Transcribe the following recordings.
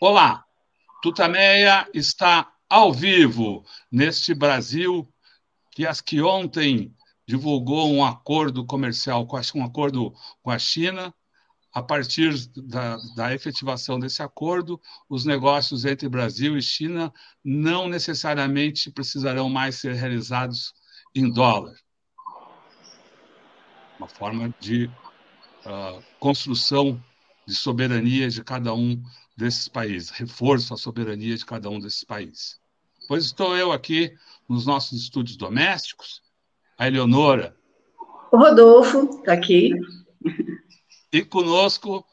Olá, Tutameia está ao vivo neste Brasil que as que ontem divulgou um acordo comercial, um acordo com a China. A partir da, da efetivação desse acordo, os negócios entre Brasil e China não necessariamente precisarão mais ser realizados em dólar. Uma forma de uh, construção de soberania de cada um desses países, reforço à soberania de cada um desses países. Pois estou eu aqui nos nossos estúdios domésticos, a Eleonora. O Rodolfo está aqui. E conosco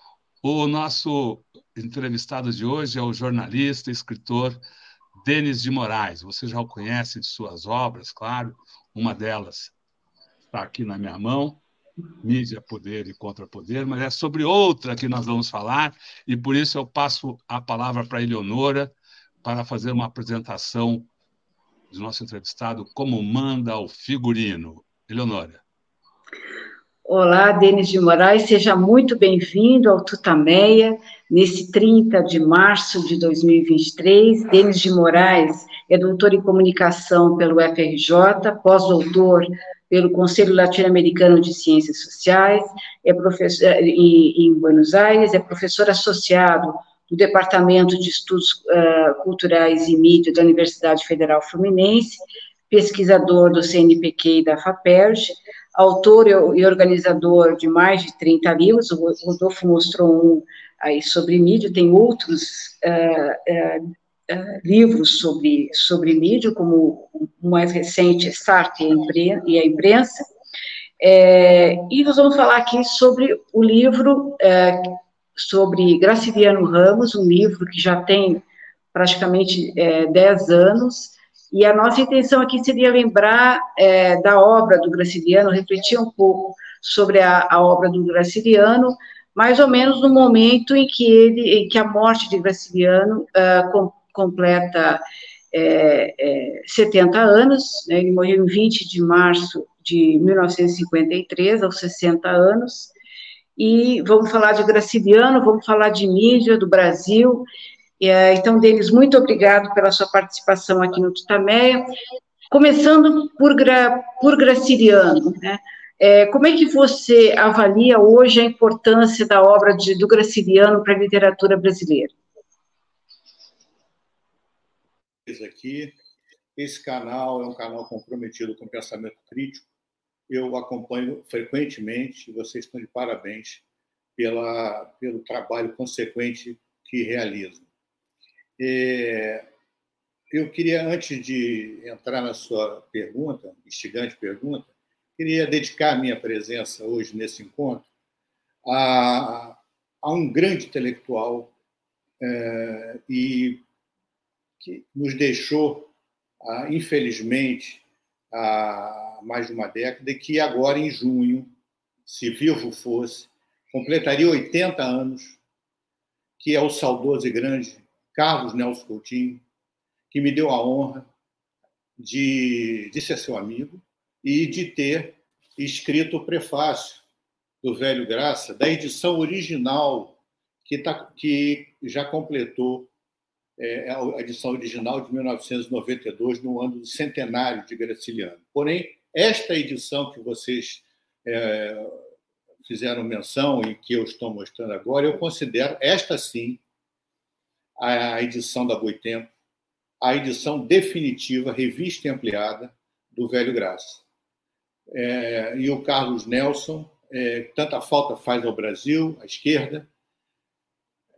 o nosso entrevistado de hoje é o jornalista e escritor Denis de Moraes. Você já o conhece de suas obras, claro. Uma delas está aqui na minha mão, mídia, poder e contrapoder, mas é sobre outra que nós vamos falar, e por isso eu passo a palavra para a Eleonora para fazer uma apresentação do nosso entrevistado, como manda o figurino. Eleonora. Olá, Denis de Moraes, seja muito bem-vindo ao Tutameia, nesse 30 de março de 2023. Denis de Moraes é doutor em comunicação pelo FRJ, pós-doutor pelo Conselho Latino-Americano de Ciências Sociais, é professor em, em, Buenos Aires, é professor associado do Departamento de Estudos uh, Culturais e Mídia da Universidade Federal Fluminense, pesquisador do CNPq e da FAPERJ, autor e organizador de mais de 30 livros, o Rodolfo mostrou um aí sobre mídia, tem outros uh, uh, uh, livros sobre, sobre mídia, como o mais recente, Start e a Imprensa, é, e nós vamos falar aqui sobre o livro é, sobre Graciliano Ramos, um livro que já tem praticamente é, 10 anos, e a nossa intenção aqui seria lembrar é, da obra do Graciliano, refletir um pouco sobre a, a obra do Graciliano, mais ou menos no momento em que ele, em que a morte de Graciliano uh, completa é, é, 70 anos, né, ele morreu em 20 de março de 1953, aos 60 anos, e vamos falar de Graciliano, vamos falar de mídia do Brasil, é, então, Denis, muito obrigado pela sua participação aqui no Tutameia, começando por, Gra, por Graciliano, né, é, como é que você avalia hoje a importância da obra de, do Graciliano para a literatura brasileira? Aqui. Esse canal é um canal comprometido com pensamento crítico. Eu acompanho frequentemente, vocês estão de parabéns pela, pelo trabalho consequente que realizam. É, eu queria, antes de entrar na sua pergunta, instigante pergunta, queria dedicar a minha presença hoje nesse encontro a, a um grande intelectual é, e que nos deixou, ah, infelizmente, há mais de uma década, e que agora, em junho, se vivo fosse, completaria 80 anos, que é o saudoso e grande Carlos Nelson Coutinho, que me deu a honra de, de ser seu amigo e de ter escrito o prefácio do Velho Graça, da edição original que, tá, que já completou é, é a edição original de 1992, no ano do centenário de Graciliano. Porém, esta edição que vocês é, fizeram menção e que eu estou mostrando agora, eu considero esta sim a edição da Boitempo, a edição definitiva, revista e ampliada do Velho Graça. É, e o Carlos Nelson, é, tanta falta faz ao Brasil, à esquerda,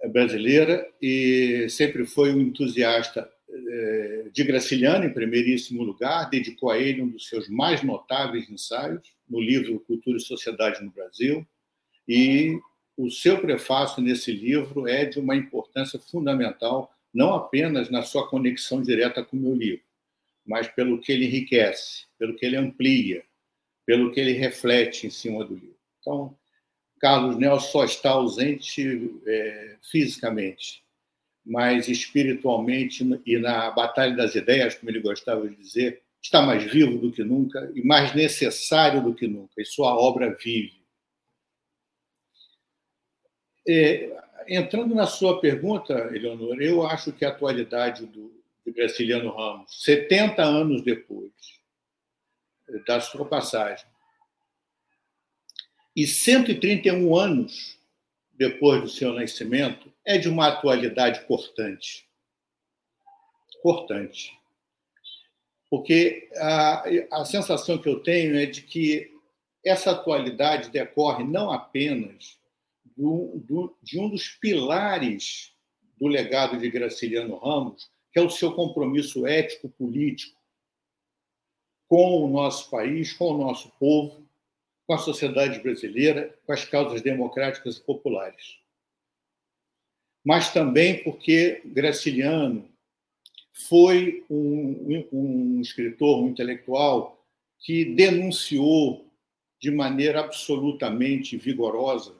brasileira e sempre foi um entusiasta eh, de Graciliano, em primeiríssimo lugar, dedicou a ele um dos seus mais notáveis ensaios no livro Cultura e Sociedade no Brasil, e o seu prefácio nesse livro é de uma importância fundamental, não apenas na sua conexão direta com o meu livro, mas pelo que ele enriquece, pelo que ele amplia, pelo que ele reflete em cima do livro. Então, Carlos Nelson só está ausente é, fisicamente, mas espiritualmente e na batalha das ideias, como ele gostava de dizer, está mais vivo do que nunca e mais necessário do que nunca, e sua obra vive. É, entrando na sua pergunta, Eleonora, eu acho que a atualidade do, Graciliano Ramos, 70 anos depois da sua passagem, e 131 anos depois do seu nascimento, é de uma atualidade cortante. Cortante. Porque a, a sensação que eu tenho é de que essa atualidade decorre não apenas do, do, de um dos pilares do legado de Graciliano Ramos, que é o seu compromisso ético-político com o nosso país, com o nosso povo, com a sociedade brasileira, com as causas democráticas e populares. Mas também porque Graciliano foi um, um escritor, um intelectual que denunciou de maneira absolutamente vigorosa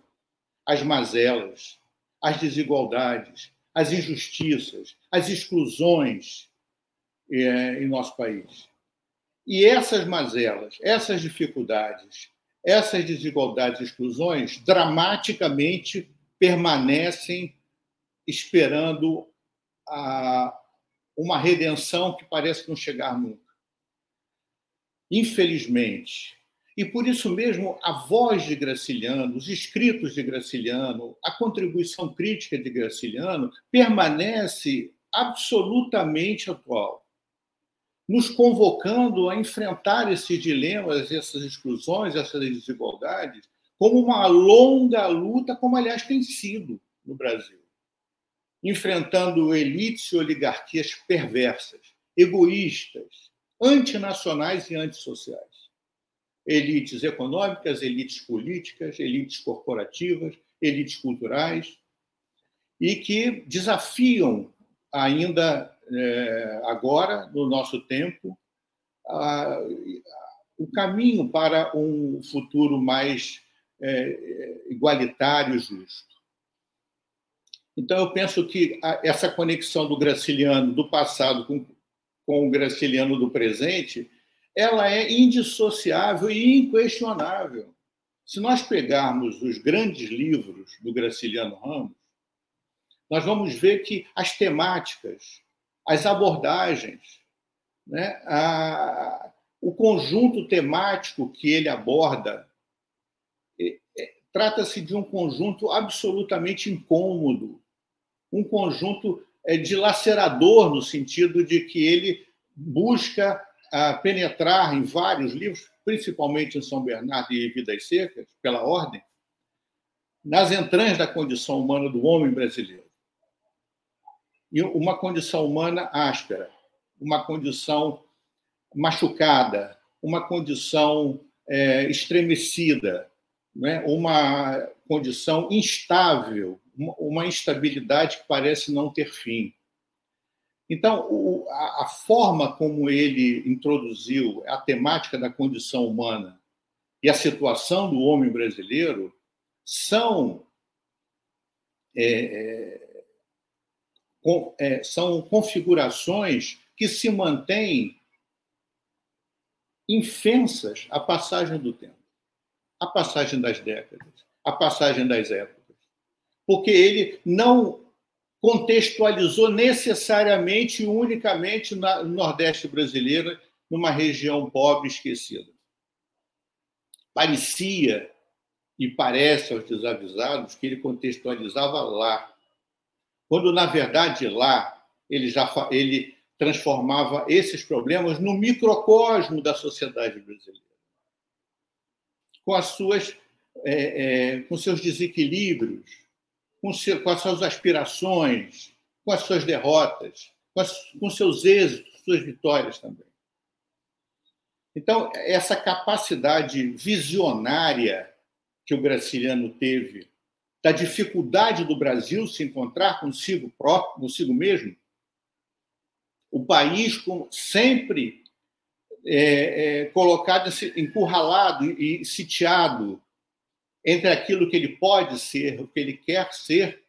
as mazelas, as desigualdades, as injustiças, as exclusões é, em nosso país. E essas mazelas, essas dificuldades, essas desigualdades e exclusões dramaticamente permanecem esperando a, uma redenção que parece não chegar nunca. Infelizmente. E por isso mesmo, a voz de Graciliano, os escritos de Graciliano, a contribuição crítica de Graciliano permanece absolutamente atual nos convocando a enfrentar esses dilemas, essas exclusões, essas desigualdades, como uma longa luta, como aliás tem sido no Brasil, enfrentando elites e oligarquias perversas, egoístas, antinacionais e antissociais. Elites econômicas, elites políticas, elites corporativas, elites culturais, e que desafiam ainda é, agora, no nosso tempo, a, o caminho para um futuro mais é, igualitário e justo. Então, eu penso que essa conexão do graciliano do passado com, com o graciliano do presente ela é indissociável e inquestionável. Se nós pegarmos os grandes livros do Graciliano Ramos, nós vamos ver que as temáticas as abordagens, né? a, o conjunto temático que ele aborda é, é, trata-se de um conjunto absolutamente incômodo, um conjunto é, dilacerador, no sentido de que ele busca a, penetrar em vários livros, principalmente em São Bernardo e Vidas Secas, pela ordem, nas entranhas da condição humana do homem brasileiro e uma condição humana áspera, uma condição machucada, uma condição é, estremecida, né? uma condição instável, uma instabilidade que parece não ter fim. Então, o, a, a, forma como ele introduziu a temática da condição humana e a situação do homem brasileiro são é, é são configurações que se mantêm infensas à passagem do tempo, à passagem das décadas, à passagem das épocas. Porque ele não contextualizou necessariamente e unicamente no Nordeste brasileiro, numa região pobre esquecida. Parecia e parece aos desavisados que ele contextualizava lá, quando na verdade lá ele já ele transformava esses problemas no microcosmo da sociedade brasileira, com as suas é, é, com seus desequilíbrios, com, seu, com, as suas aspirações, com as suas derrotas, com, as, com seus êxitos, suas vitórias também. Então, essa capacidade visionária que o Graciliano teve da dificuldade do Brasil se encontrar consigo próprio, consigo mesmo, o país sempre é, é, colocado, encurralado e sitiado entre aquilo que ele pode ser, o que ele quer ser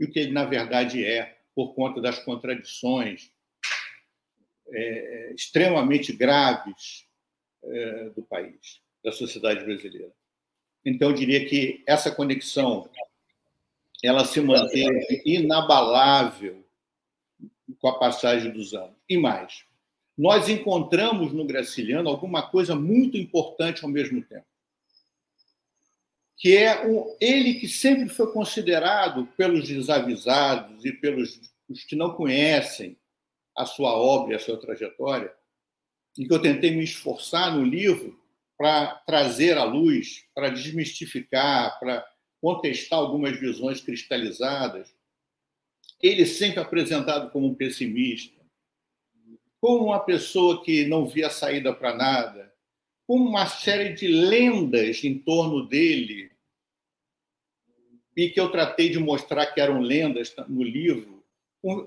e o que ele na verdade é, por conta das contradições é, extremamente graves é, do país, da sociedade brasileira. Então, eu diria que essa conexão ela se manteve inabalável com a passagem dos anos. E mais, nós encontramos no Graciliano alguma coisa muito importante ao mesmo tempo. Que é o, ele que sempre foi considerado pelos desavisados e pelos os que não conhecem a sua obra e a sua trajetória, e que eu tentei me esforçar no livro para trazer à luz, para desmistificar, para contestar algumas visões cristalizadas. Ele sempre apresentado como um pessimista, como uma pessoa que não via saída para nada, como uma série de lendas em torno dele, e que eu tratei de mostrar que eram lendas no livro,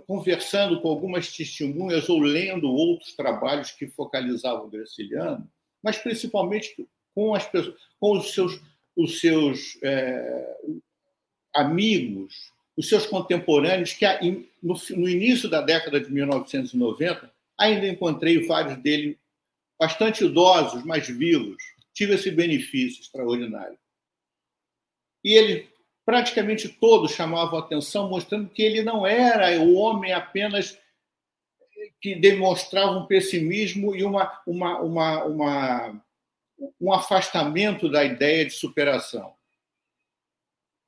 conversando com algumas testemunhas ou lendo outros trabalhos que focalizavam o Graciliano, mas principalmente com as pessoas, com os seus os seus é, amigos, os seus contemporâneos, que no, no, início da década de 1990, ainda encontrei vários deles bastante idosos, mas vivos. Tive esse benefício extraordinário. E ele, praticamente todos chamavam atenção, mostrando que ele não era o homem apenas que demonstrava um pessimismo e uma, uma, uma, uma um afastamento da ideia de superação.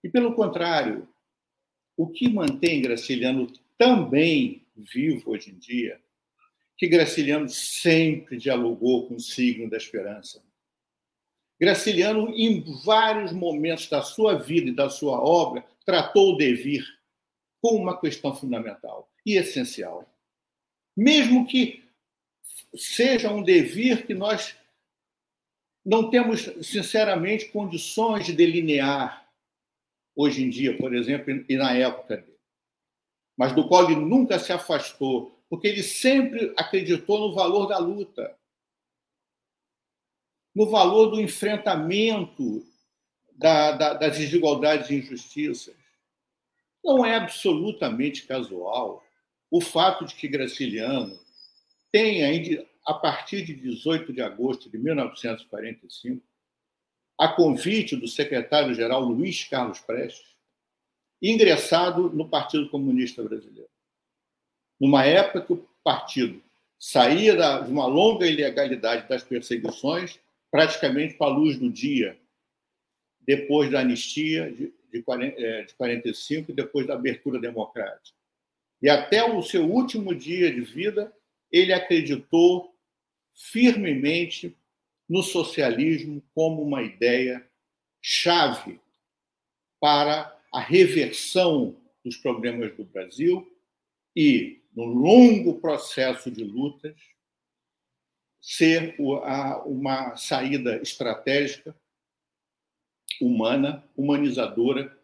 E, pelo contrário, o que mantém Graciliano também vivo hoje em dia, que Graciliano sempre dialogou com o signo da esperança. Graciliano, em vários momentos da sua vida e da sua obra, tratou o devir como uma questão fundamental e essencial. Mesmo que seja um devir que nós não temos, sinceramente, condições de delinear hoje em dia, por exemplo, e na época dele. Mas do qual ele nunca se afastou, porque ele sempre acreditou no valor da luta, no valor do enfrentamento da, da, das desigualdades e injustiças. Não é absolutamente casual o fato de que Graciliano tenha a partir de 18 de agosto de 1945, a convite do secretário-geral Luiz Carlos Prestes, ingressado no Partido Comunista Brasileiro. Numa época que o partido saía de uma longa ilegalidade das perseguições, praticamente para a luz do dia, depois da anistia de, de, é, de 45 e depois da abertura democrática. E até o seu último dia de vida, ele acreditou firmemente no socialismo como uma ideia chave para a reversão dos problemas do Brasil e, no longo processo de lutas, ser uma saída estratégica, humana, humanizadora,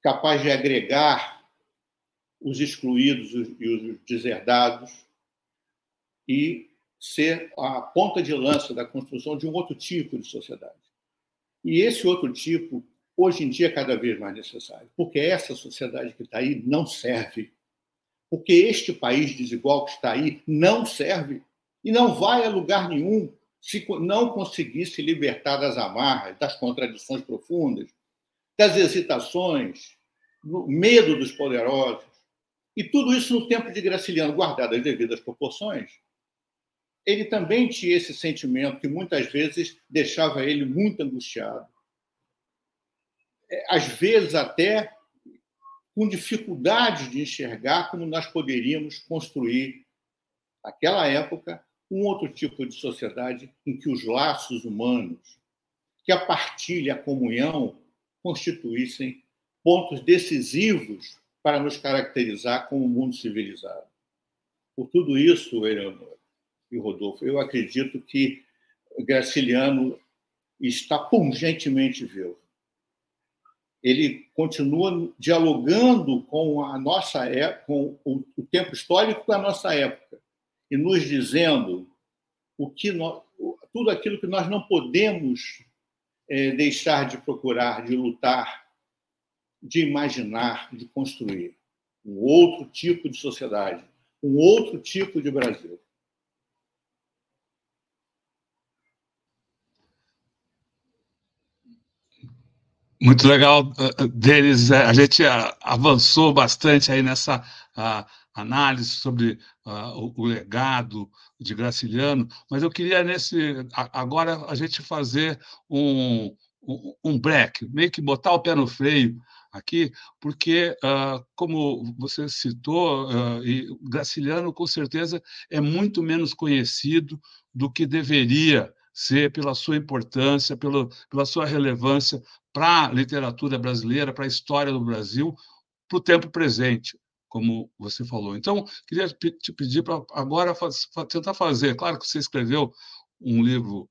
capaz de agregar os excluídos e os deserdados, e ser a ponta de lança da construção de um outro tipo de sociedade. E esse outro tipo, hoje em dia, é cada vez mais necessário, porque essa sociedade que está aí não serve. Porque este país desigual que está aí não serve e não vai a lugar nenhum se não conseguir se libertar das amarras, das contradições profundas, das hesitações, do medo dos poderosos. E tudo isso no tempo de Graciliano, guardado as devidas proporções, ele também tinha esse sentimento que muitas vezes deixava ele muito angustiado. É, às vezes, até com dificuldades de enxergar como nós poderíamos construir, naquela época, um outro tipo de sociedade em que os laços humanos, que a partilha, a comunhão, constituíssem pontos decisivos para nos caracterizar como um mundo civilizado. Por tudo isso, Eleonora, e Rodolfo. Eu acredito que Graciliano está pungentemente vivo. Ele continua dialogando com a nossa é, com o tempo histórico da nossa época e nos dizendo o que nós, tudo aquilo que nós não podemos é, deixar de procurar, de lutar, de imaginar, de construir um outro tipo de sociedade, um outro tipo de Brasil. Muito legal, Denis. É, a gente avançou bastante aí nessa análise sobre uh, o, legado de Graciliano, mas eu queria nesse agora a gente fazer um, um break, meio que botar o pé no freio aqui, porque, uh, como você citou, uh, e Graciliano com certeza é muito menos conhecido do que deveria ser pela sua importância, pelo, pela sua relevância para a literatura brasileira, para a história do Brasil, para o tempo presente, como você falou. Então, queria te pedir para agora tentar fazer. Claro que você escreveu um livro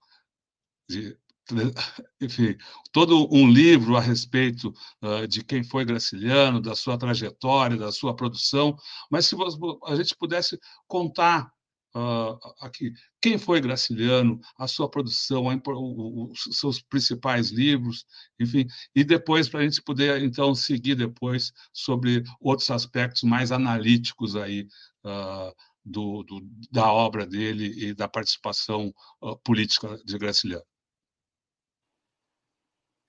de enfim, todo um livro a respeito uh, de quem foi Graciliano, da sua trajetória, da sua produção, mas se a gente pudesse contar uh, aqui quem foi Graciliano, a sua produção, a, o, os seus principais livros, enfim, e depois para a gente poder então seguir depois sobre outros aspectos mais analíticos aí uh, do, do, da obra dele e da participação uh, política de Graciliano.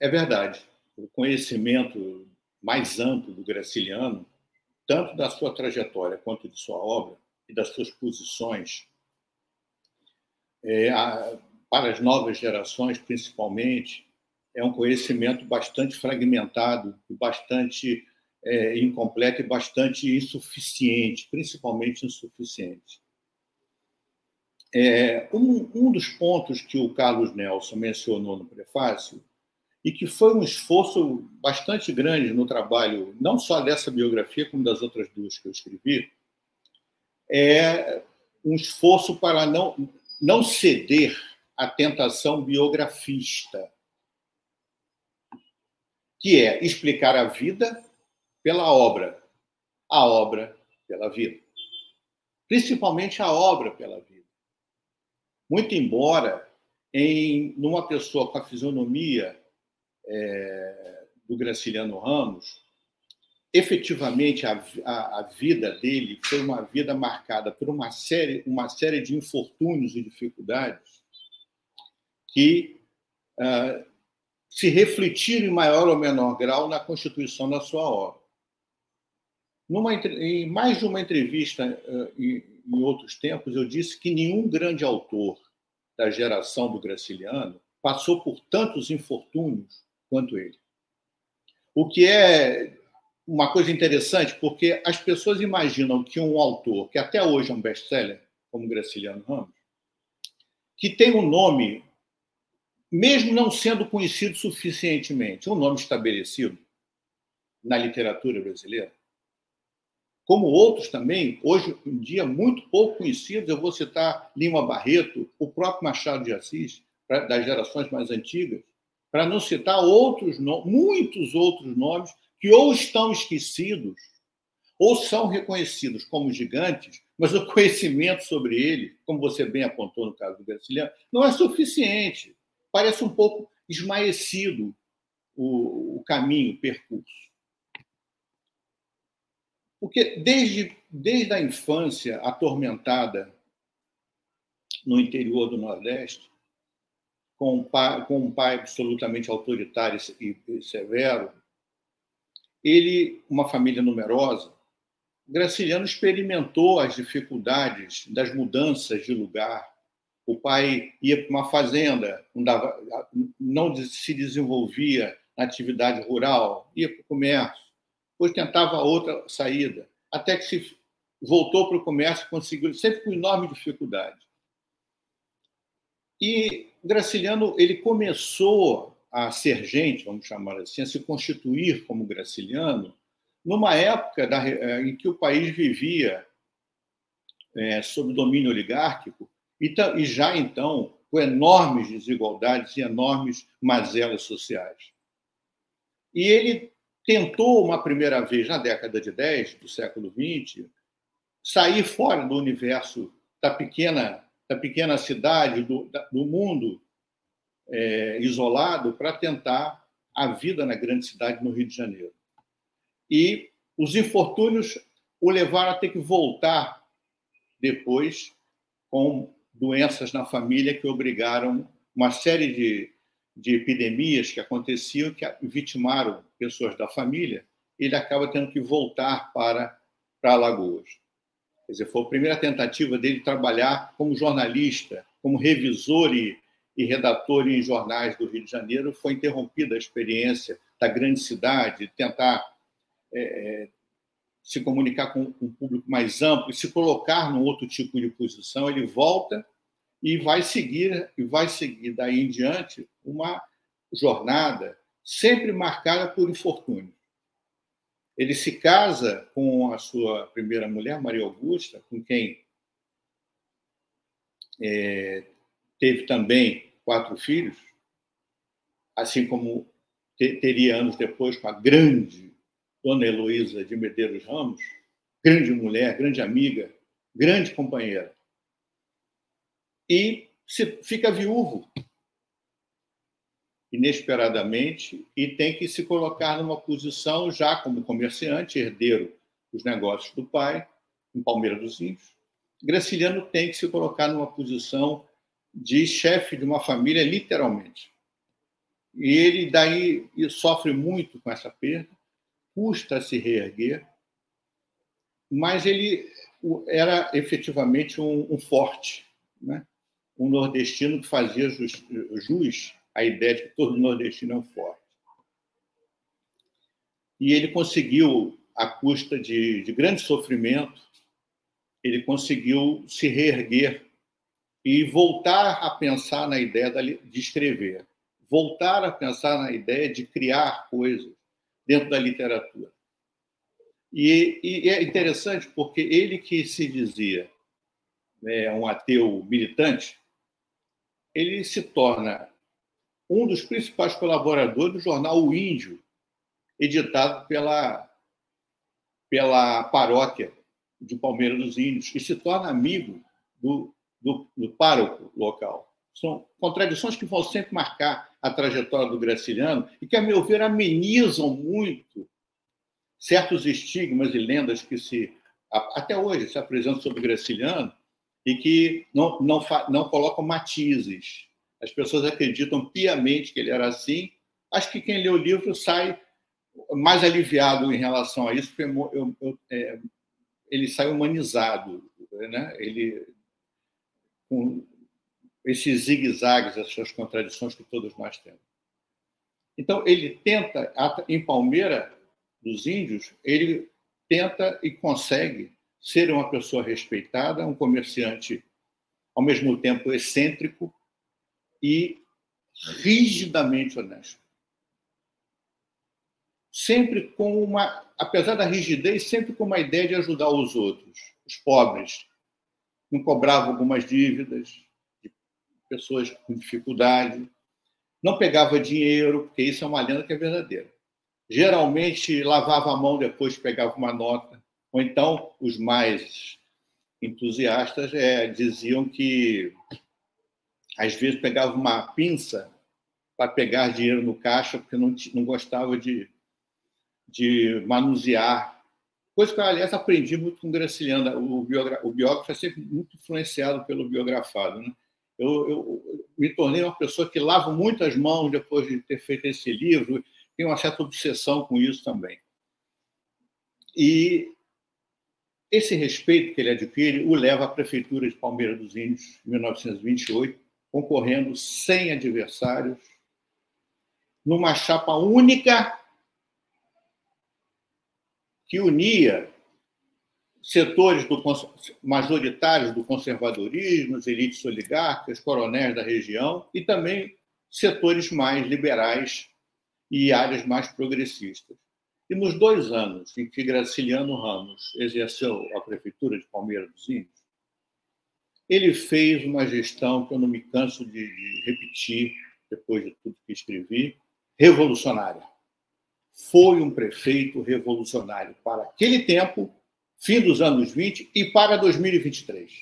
É verdade. O conhecimento mais amplo do Graciliano, tanto da sua trajetória quanto de sua obra, e das suas posições, é, a, para as novas gerações, principalmente, é um conhecimento bastante fragmentado, bastante é, incompleto e bastante insuficiente, principalmente insuficiente. É, um, um dos pontos que o Carlos Nelson mencionou no prefácio e que foi um esforço bastante grande no trabalho, não só dessa biografia, como das outras duas que eu escrevi, é um esforço para não, não ceder à tentação biografista, que é explicar a vida pela obra, a obra pela vida. Principalmente a obra pela vida. Muito embora em numa pessoa com a fisionomia é, do Graciliano Ramos, efetivamente a, a, a, vida dele foi uma vida marcada por uma série, uma série de infortúnios e dificuldades que uh, se refletiram em maior ou menor grau na constituição da sua obra. Numa, em mais de uma entrevista em, em outros tempos, eu disse que nenhum grande autor da geração do Graciliano passou por tantos infortúnios quanto ele. O que é uma coisa interessante, porque as pessoas imaginam que um autor, que até hoje é um best-seller, como Graciliano Ramos, que tem um nome, mesmo não sendo conhecido suficientemente, um nome estabelecido na literatura brasileira, como outros também, hoje em dia muito pouco conhecidos, eu vou citar Lima Barreto, o próprio Machado de Assis, das gerações mais antigas, para não citar outros, muitos outros nomes que ou estão esquecidos ou são reconhecidos como gigantes, mas o conhecimento sobre ele, como você bem apontou no caso do Graciliano, não é suficiente. Parece um pouco esmaecido o, o caminho, o percurso. Porque desde, desde a infância atormentada no interior do Nordeste, com um pai, com um pai absolutamente autoritário e severo, ele, uma família numerosa, Graciliano experimentou as dificuldades das mudanças de lugar. O pai ia para uma fazenda, não, se desenvolvia na atividade rural, ia para o comércio, depois tentava outra saída, até que se voltou para o comércio conseguiu, sempre com enorme dificuldade. E Graciliano ele começou a ser gente, vamos chamar assim, a se constituir como graciliano, numa época da, eh, em que o país vivia é, sob domínio oligárquico e, e já então com enormes desigualdades e enormes mazelas sociais. E ele tentou uma primeira vez na década de 10 do século 20 sair fora do universo da pequena da pequena cidade do, do mundo é, isolado para tentar a vida na grande cidade no Rio de Janeiro. E os infortúnios o levaram a ter que voltar depois com doenças na família que obrigaram uma série de, de epidemias que aconteciam, que vitimaram pessoas da família, ele acaba tendo que voltar para, para Alagoas. Quer dizer, foi a primeira tentativa dele trabalhar como jornalista, como revisor e, e redator em jornais do Rio de Janeiro. Foi interrompida a experiência da grande cidade, tentar é, é, se comunicar com um público mais amplo e se colocar num outro tipo de posição. Ele volta e vai seguir e vai seguir daí em diante uma jornada sempre marcada por infortúnio. Ele se casa com a sua primeira mulher, Maria Augusta, com quem é, teve também quatro filhos, assim como teria anos depois com a grande Dona Heloísa de Medeiros Ramos, grande mulher, grande amiga, grande companheira. E se, fica viúvo inesperadamente e tem que se colocar numa posição já como comerciante, herdeiro dos negócios do pai, em Palmeira dos Índios. Graciliano tem que se colocar numa posição de chefe de uma família, literalmente. E ele daí sofre muito com essa perda, custa se reerguer, mas ele era efetivamente um, um forte, né? um nordestino que fazia jus, jus à ideia de que todo nordestino é um forte. E ele conseguiu, à custa de, de grande sofrimento, ele conseguiu se reerguer e voltar a pensar na ideia de escrever, voltar a pensar na ideia de criar coisas dentro da literatura. E, e é interessante porque ele que se dizia né, um ateu militante, ele se torna um dos principais colaboradores do jornal O Índio, editado pela, pela paróquia de Palmeira dos Índios, e se torna amigo do, do, do pároco local. São contradições que vão sempre marcar a trajetória do Graciliano e que, a meu ver, amenizam muito certos estigmas e lendas que se até hoje se apresentam sobre o Graciliano e que não, não, não colocam matizes. As pessoas acreditam piamente que ele era assim. Acho que quem lê o livro sai mais aliviado em relação a isso, porque eu, eu, é, ele sai humanizado. Né? Ele, com esses zigue-zagues, essas contradições que todos nós temos. Então, ele tenta, em Palmeira dos Índios, ele tenta e consegue ser uma pessoa respeitada, um comerciante ao mesmo tempo excêntrico e rigidamente honesto. Sempre com uma, apesar da rigidez, sempre com uma ideia de ajudar os outros, os pobres. Não cobrava algumas dívidas de pessoas com dificuldade, não pegava dinheiro, porque isso é uma lenda que é verdadeira. Geralmente lavava a mão depois pegava uma nota ou então, os mais entusiastas é, diziam que, às vezes, pegava uma pinça para pegar dinheiro no caixa, porque não, não gostava de, de manusear. Coisa que aliás, aprendi muito com Graciliano. O, biogra o biógrafo é sempre muito influenciado pelo biografado. Né? Eu, eu, me tornei uma pessoa que lavo muito as mãos depois de ter feito esse livro, tenho uma certa obsessão com isso também. E esse respeito que ele adquire o leva à prefeitura de Palmeira dos Índios, em 1928, concorrendo sem adversários, numa chapa única que unia setores do, majoritários do conservadorismo, as elites oligárquicas, coronéis da região e também setores mais liberais e áreas mais progressistas. E nos dois anos em que Graciliano Ramos exerceu a prefeitura de Palmeiras dos Índios, ele fez uma gestão que eu não me canso de, de repetir, depois de tudo que escrevi, revolucionária. Foi um prefeito revolucionário para aquele tempo, fim dos anos 20 e para 2023.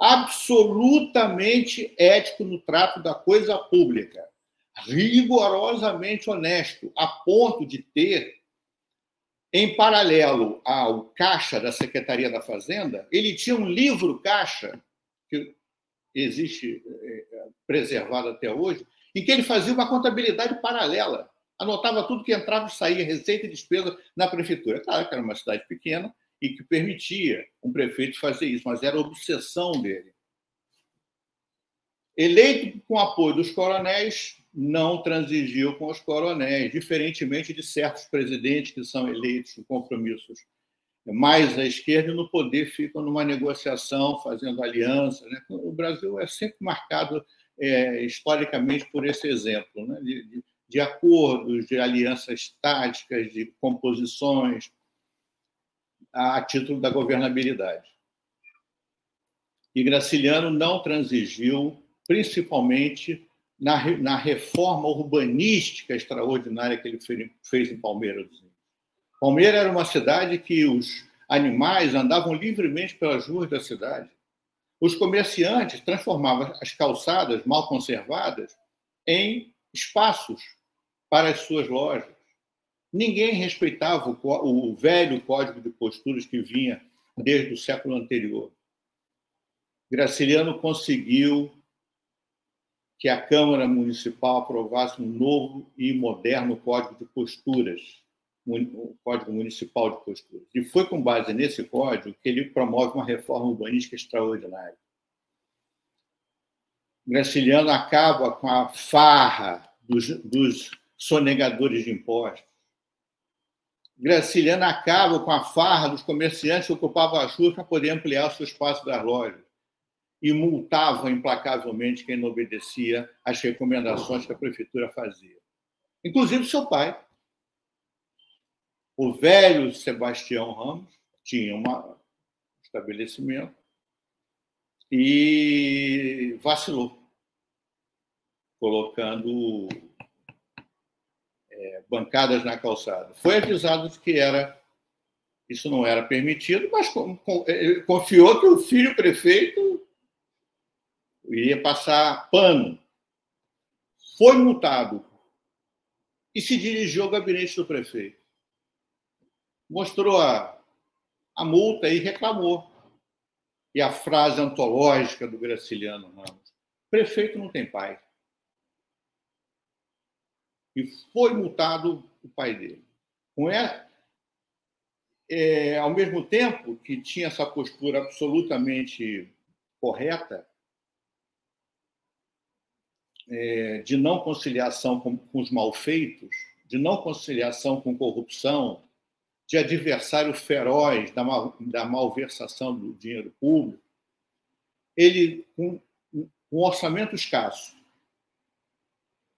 Absolutamente ético no trato da coisa pública rigorosamente honesto, a ponto de ter, em paralelo ao caixa da Secretaria da Fazenda, ele tinha um livro caixa, que existe é, preservado até hoje, em que ele fazia uma contabilidade paralela. Anotava tudo que entrava e saía, receita e despesa na prefeitura. Claro que era uma cidade pequena e que permitia um prefeito fazer isso, mas era obsessão dele. Eleito com apoio dos coronéis, não transigiu com os coronéis, diferentemente de certos presidentes que são eleitos com compromissos mais à esquerda e no poder ficam numa negociação, fazendo aliança. Né? O Brasil é sempre marcado é, historicamente por esse exemplo, né? de, de, de, acordos, de alianças táticas, de composições, a, a título da governabilidade. E Graciliano não transigiu, principalmente na, na reforma urbanística extraordinária que ele fez em Palmeiras Palmeiras era uma cidade que os animais andavam livremente pelas ruas da cidade. Os comerciantes transformavam as calçadas mal conservadas em espaços para as suas lojas. Ninguém respeitava o, velho código de posturas que vinha desde o século anterior. Graciliano conseguiu que a Câmara Municipal aprovasse um novo e moderno código de posturas o Código Municipal de Posturas. E foi com base nesse código que ele promove uma reforma urbanística extraordinária. Graciliano acaba com a farra dos, dos sonegadores de impostos. Graciliano acaba com a farra dos comerciantes que ocupavam as ruas para poder ampliar o seu espaço das lojas e multava implacavelmente quem não obedecia às recomendações que a prefeitura fazia. Inclusive seu pai, o velho Sebastião Ramos tinha um estabelecimento e vacilou, colocando é, bancadas na calçada. Foi avisado de que era isso não era permitido, mas confiou que o filho prefeito iria passar pano. Foi multado e se dirigiu ao gabinete do prefeito mostrou a, a multa e reclamou. E a frase antológica do Graciliano Ramos: prefeito não tem pai. E foi multado o pai dele. Com é, é, ao mesmo tempo que tinha essa postura absolutamente correta, é, de não conciliação com, com os malfeitos, de não conciliação com corrupção, de adversário feroz da, mal, da malversação do dinheiro público, ele, com um orçamento escasso,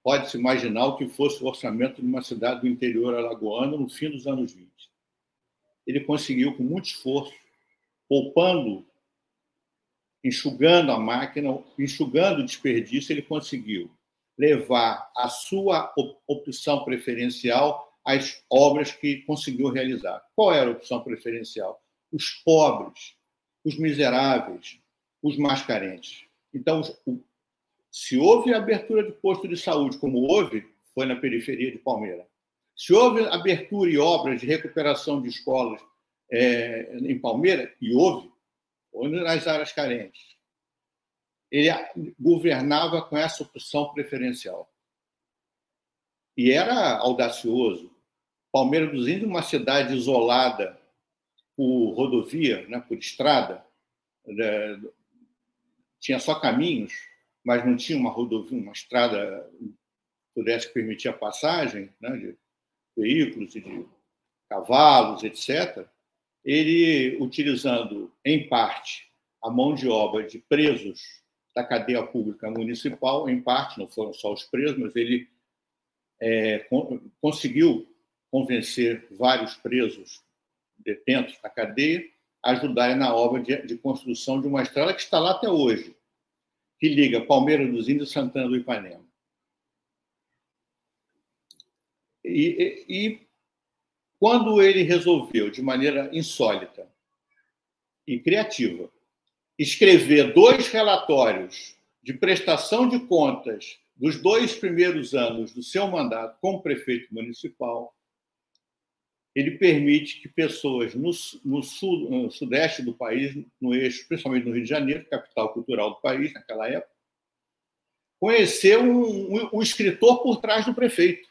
pode-se imaginar o que fosse o orçamento de uma cidade do interior alagoano no fim dos anos 20. Ele conseguiu, com muito esforço, poupando, enxugando a máquina, enxugando o desperdício, ele conseguiu levar a sua opção preferencial as obras que conseguiu realizar. Qual era a opção preferencial? Os pobres, os miseráveis, os mais carentes. Então, se houve abertura de posto de saúde, como houve, foi na periferia de Palmeira. Se houve abertura e obras de recuperação de escolas é, em Palmeira, e houve, ou nas áreas carentes, ele governava com essa opção preferencial. E era audacioso, Palmeira dos Índios, uma cidade isolada por rodovia, né, por estrada, né, tinha só caminhos, mas não tinha uma rodovia, uma estrada que pudesse permitir a passagem né, de veículos e de cavalos, etc. Ele, utilizando, em parte, a mão de obra de presos da cadeia pública municipal, em parte, não foram só os presos, mas ele é, conseguiu convencer vários presos detentos da cadeia a ajudarem na obra de, de, construção de uma estrada que está lá até hoje, que liga Palmeiras dos Índios e Santana do Ipanema. E, e quando ele resolveu, de maneira insólita e criativa, escrever dois relatórios de prestação de contas dos dois primeiros anos do seu mandato como prefeito municipal, ele permite que pessoas no, no, sul, no sudeste do país, no eixo, principalmente no Rio de Janeiro, capital cultural do país naquela época, conhecer um, um, um escritor por trás do prefeito,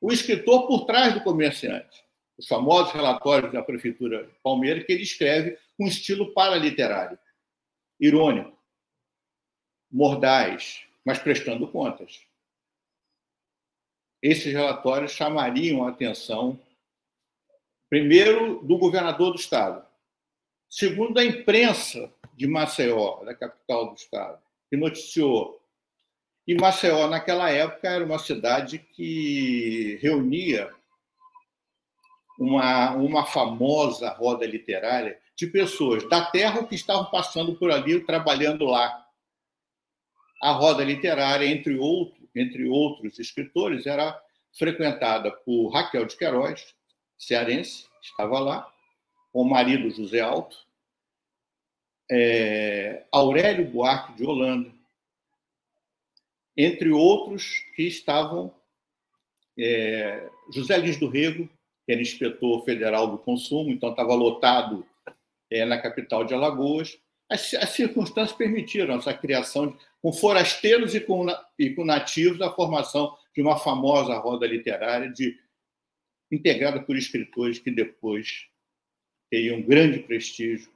o escritor por trás do comerciante. Os famosos relatórios da prefeitura de Palmeiras que ele escreve com estilo paraliterário, irônico, mordaz, mas prestando contas. Esses relatórios chamariam a atenção Primeiro, do governador do estado. Segundo, da imprensa de Maceió, da capital do estado, que noticiou. E Maceió, naquela época, era uma cidade que reunia uma, uma famosa roda literária de pessoas da terra que estavam passando por ali, trabalhando lá. A roda literária, entre, outro, entre outros escritores, era frequentada por Raquel de Queiroz, cearense, estava lá, com o marido José Alto, é, Aurélio Buarque de Holanda, entre outros que estavam é, José Lins do Rego, que era inspetor federal do consumo, então estava lotado é, na capital de Alagoas. As, as, circunstâncias permitiram essa criação de, com forasteiros e com, e com nativos a formação de uma famosa roda literária de integrada por escritores que depois teriam grande prestígio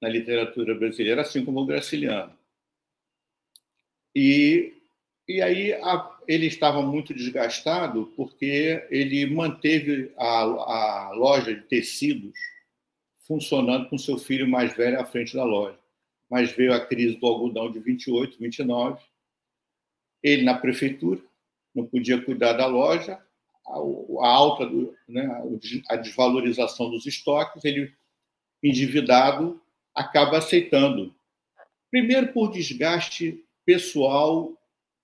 na literatura brasileira, assim como o Graciliano. E, e aí a, ele estava muito desgastado porque ele manteve a, a loja de tecidos funcionando com seu filho mais velho à frente da loja. Mas veio a crise do algodão de 28, 29. Ele na prefeitura, não podia cuidar da loja, a alta, do, né, a desvalorização dos estoques, ele, endividado, acaba aceitando. Primeiro, por desgaste pessoal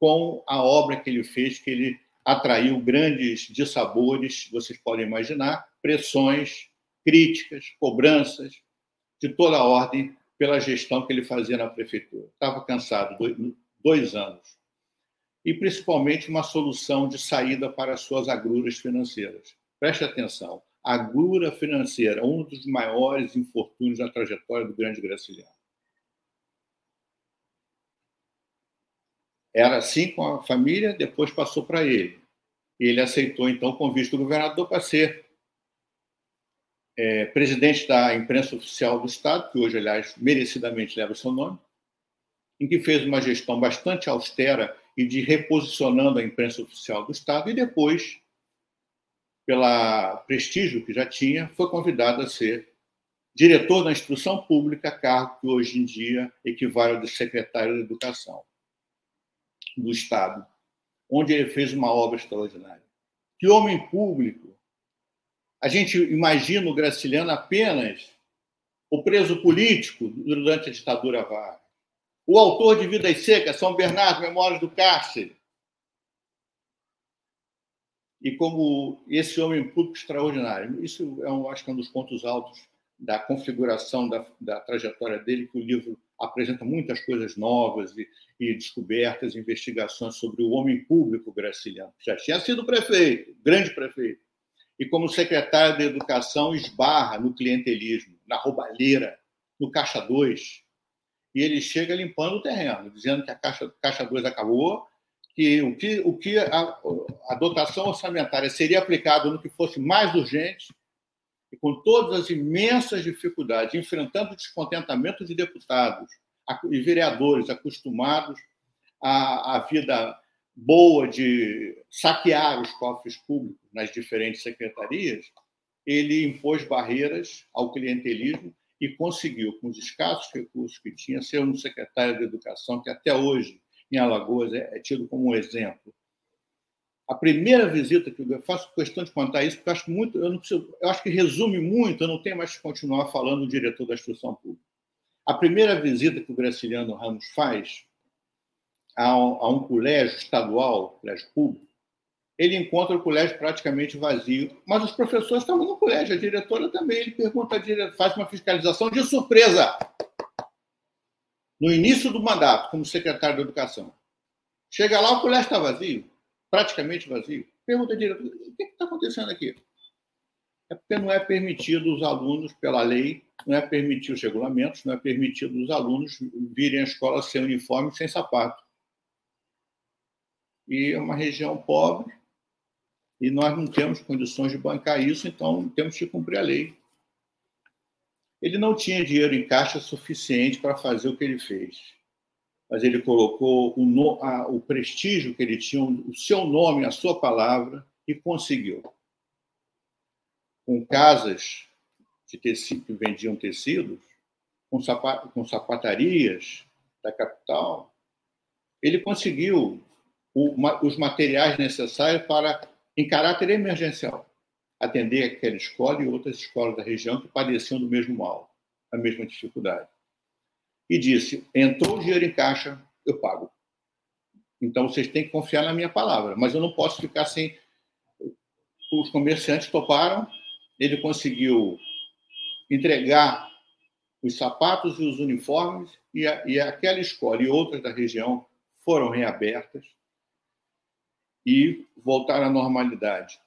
com a obra que ele fez, que ele atraiu grandes dissabores, vocês podem imaginar, pressões, críticas, cobranças de toda a ordem pela gestão que ele fazia na prefeitura. Estava cansado, dois, anos e principalmente uma solução de saída para as suas agruras financeiras. Preste atenção, agrura financeira, um dos maiores infortúnios da trajetória do grande Graciliano. Era assim com a família, depois passou para ele. Ele aceitou, então, o convite do governador para ser é, presidente da imprensa oficial do Estado, que hoje, aliás, merecidamente leva o seu nome, em que fez uma gestão bastante austera e de reposicionando a imprensa oficial do Estado, e depois, pelo prestígio que já tinha, foi convidado a ser diretor da instrução pública, cargo que hoje em dia equivale ao de secretário de Educação do Estado, onde ele fez uma obra extraordinária. Que homem público! A gente imagina o Graciliano apenas o preso político durante a ditadura Vargas o autor de Vidas Secas, São Bernardo, Memórias do Cárcere. E como esse homem público extraordinário. Isso é, um, acho que é um dos pontos altos da configuração da, da trajetória dele, que o livro apresenta muitas coisas novas e, e descobertas, investigações sobre o homem público que já tinha sido prefeito, grande prefeito, e como secretário de Educação esbarra no clientelismo, na roubalheira, no Caixa 2, e ele chega limpando o terreno, dizendo que a Caixa, Caixa 2 acabou, que o que, o que a, a dotação orçamentária seria aplicado no que fosse mais urgente, e com todas as imensas dificuldades, enfrentando o descontentamento de deputados e vereadores acostumados à, à vida boa de saquear os cofres públicos nas diferentes secretarias, ele impôs barreiras ao clientelismo e conseguiu, com os escassos recursos que tinha, ser um secretário de Educação que até hoje, em Alagoas, é, é tido como um exemplo. A primeira visita que eu faço questão de contar isso, porque eu acho muito, eu, preciso, eu acho que resume muito, eu não tenho mais que continuar falando do diretor da instrução pública. A primeira visita que o Graciliano Ramos faz a um, a um colégio estadual, colégio público, ele encontra o colégio praticamente vazio. Mas os professores estavam no colégio, a diretora também. Ele pergunta, faz uma fiscalização de surpresa. No início do mandato, como secretário de Educação. Chega lá, o colégio está vazio, praticamente vazio. Pergunta a diretora, o que está acontecendo aqui? É porque não é permitido os alunos, pela lei, não é permitido os regulamentos, não é permitido os alunos virem à escola sem uniforme, sem sapato. E é uma região pobre, e nós não temos condições de bancar isso, então temos que cumprir a lei. Ele não tinha dinheiro em caixa suficiente para fazer o que ele fez, mas ele colocou o, no, a, o prestígio que ele tinha, o seu nome, a sua palavra, e conseguiu. Com casas de tecido, que vendiam tecidos, com, com sapatarias da capital, ele conseguiu o, os materiais necessários para, em caráter emergencial, atender aquela escola e outras escolas da região que padeciam do mesmo mal, a mesma dificuldade. E disse: entrou o dinheiro em caixa, eu pago. Então vocês têm que confiar na minha palavra, mas eu não posso ficar sem. Os comerciantes toparam, ele conseguiu entregar os sapatos e os uniformes, e, a, e aquela escola e outras da região foram reabertas e voltaram à normalidade.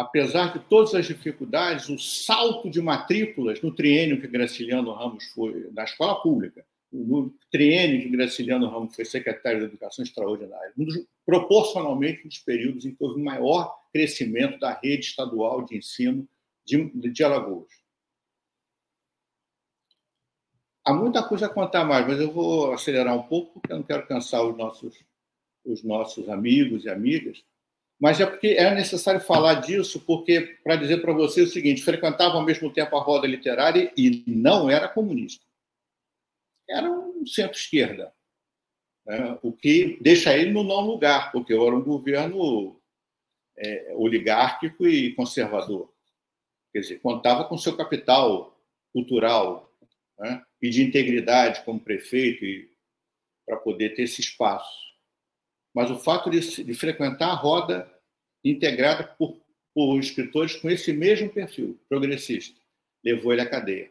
Apesar de todas as dificuldades, o salto de matrículas no triênio que Graciliano Ramos foi, na escola pública, no triênio que Graciliano Ramos foi secretário de Educação Extraordinária, um dos, proporcionalmente um dos períodos em que houve maior crescimento da rede estadual de ensino de, de Alagoas. Há muita coisa a contar mais, mas eu vou acelerar um pouco, porque eu não quero cansar os nossos, os nossos amigos e amigas. Mas é porque é necessário falar disso, porque para dizer para você o seguinte: frequentava ao mesmo tempo a roda literária e não era comunista. Era um centro-esquerda, né? o que deixa ele no não lugar, porque era um governo é, oligárquico e conservador. Quer dizer, contava com seu capital cultural, né? e de integridade como prefeito para poder ter esse espaço. Mas o fato de, de frequentar a roda integrada por, por escritores com esse mesmo perfil progressista levou ele à cadeia.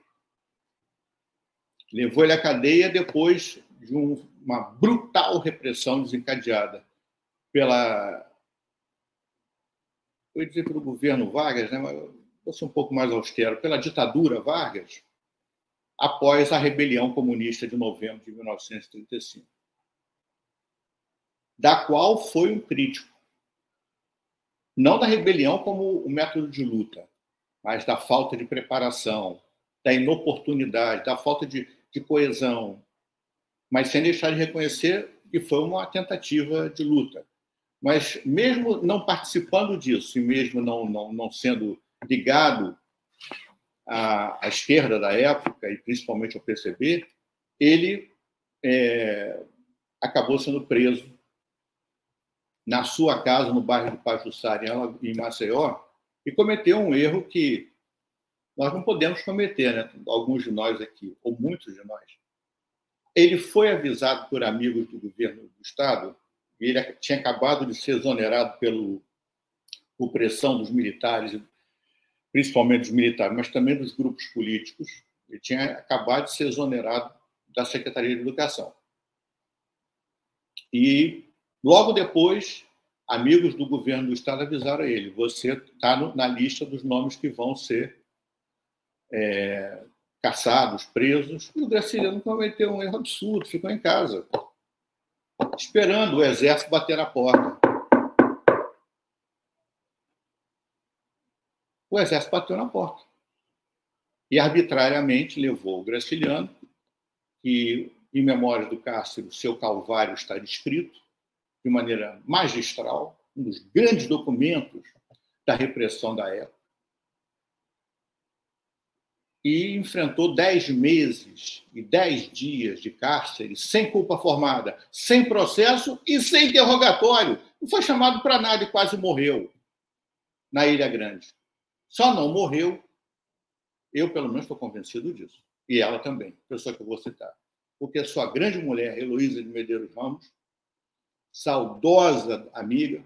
Levou ele à cadeia depois de um, uma brutal repressão desencadeada pela. Eu ia dizer pelo governo Vargas, né? mas vou ser um pouco mais austero, pela ditadura Vargas, após a rebelião comunista de novembro de 1935, da qual foi um crítico. Não da rebelião como o método de luta, mas da falta de preparação, da inoportunidade, da falta de, de coesão, mas sem deixar de reconhecer que foi uma tentativa de luta. Mas mesmo não participando disso e mesmo não, não, não sendo ligado à, à esquerda da época, e principalmente ao PCB, ele é, acabou sendo preso na sua casa, no bairro de Pajuçara, em Maceió, e cometeu um erro que nós não podemos cometer, né? alguns de nós aqui, ou muitos de nós. Ele foi avisado por amigos do governo do Estado, ele tinha acabado de ser exonerado pelo, por pressão dos militares principalmente dos militares, mas também dos grupos políticos. Ele tinha acabado de ser exonerado da Secretaria de Educação. E, logo depois, amigos do governo do Estado avisaram a ele: você está na lista dos nomes que vão ser é, caçados, presos. E o Graciliano cometeu um erro absurdo, ficou em casa, esperando o exército bater na porta. o exército bateu na porta. E arbitrariamente levou o Graciliano, que, em memória do Cárcere, seu calvário está descrito de maneira magistral, um dos grandes documentos da repressão da época. E enfrentou dez meses e dez dias de cárcere sem culpa formada, sem processo e sem interrogatório. Não foi chamado para nada e quase morreu na Ilha Grande. Só não morreu, eu pelo menos estou convencido disso, e ela também, pessoa que eu vou citar. Porque sua grande mulher, Heloísa de Medeiros Ramos, saudosa amiga,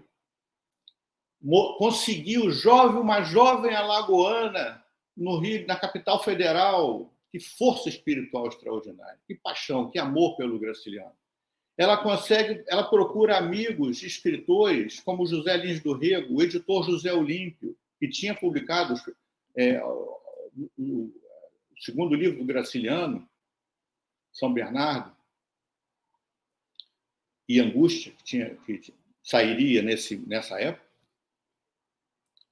conseguiu jovem, uma jovem alagoana no Rio, na capital federal, que força espiritual extraordinária, que paixão, que amor pelo Graciliano. Ela consegue, ela procura amigos, escritores, como José Lins do Rego, o editor José Olímpio, que tinha publicado É, o, segundo livro do Graciliano, São Bernardo, e Angústia, que, tinha, que sairia nesse, nessa época,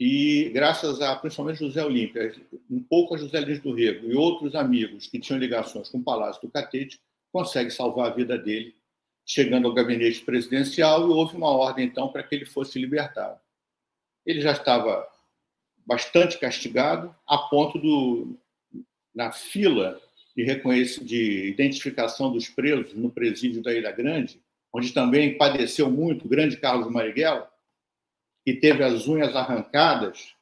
e graças a principalmente José Olímpia, um pouco a José Lins do Rego e outros amigos que tinham ligações com o Palácio do Catete, consegue salvar a vida dele, chegando ao gabinete presidencial e houve uma ordem então para que ele fosse libertado. Ele já estava bastante castigado, a ponto do na fila de, de identificação dos presos no presídio da Ilha Grande, onde também padeceu muito o grande Carlos Marighella, que teve as unhas arrancadas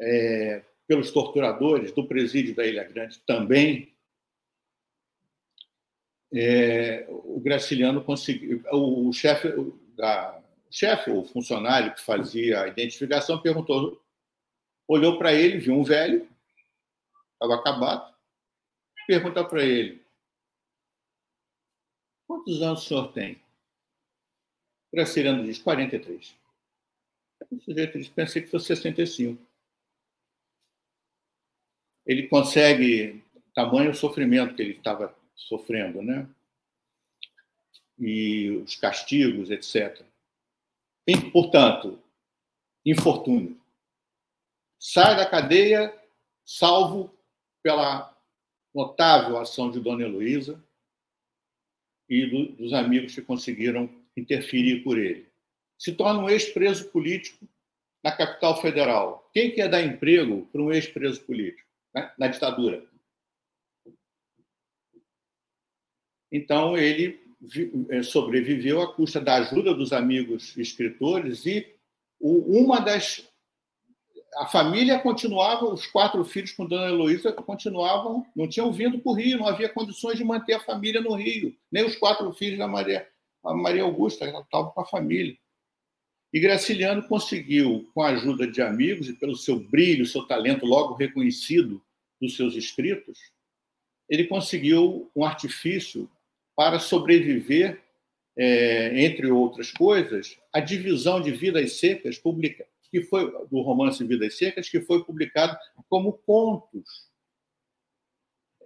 é, pelos torturadores do presídio da Ilha Grande também. É, o Graciliano conseguiu. O, o chefe o chefe ou funcionário que fazia a identificação perguntou, olhou para ele, viu um velho, estava acabado, pergunta para ele: quantos anos o senhor tem? Graciliano diz: 43. O sujeito diz: pensei que fosse 65. Ele consegue tamanho sofrimento que ele estava sofrendo, né? E os castigos, etc. E, portanto, infortúnio. Sai da cadeia, salvo pela notável ação de Dona Heloísa e do, dos amigos que conseguiram interferir por ele. Se torna um ex-preso político na capital federal. Quem quer dar emprego para um ex-preso político né? na ditadura? Então, ele eh, sobreviveu à custa da ajuda dos amigos escritores e uma das a família continuava, os quatro filhos com Dona Heloísa continuavam, não tinham vindo para o Rio, não havia condições de manter a família no Rio, nem os quatro filhos da Maria, Maria Augusta, ela estava com a família. E Graciliano conseguiu, com a ajuda de amigos e pelo seu brilho, seu talento logo reconhecido dos seus escritos, ele conseguiu um artifício para sobreviver, é, entre outras coisas, a divisão de Vidas Secas, publica, que foi do romance Vidas Secas, que foi publicado como contos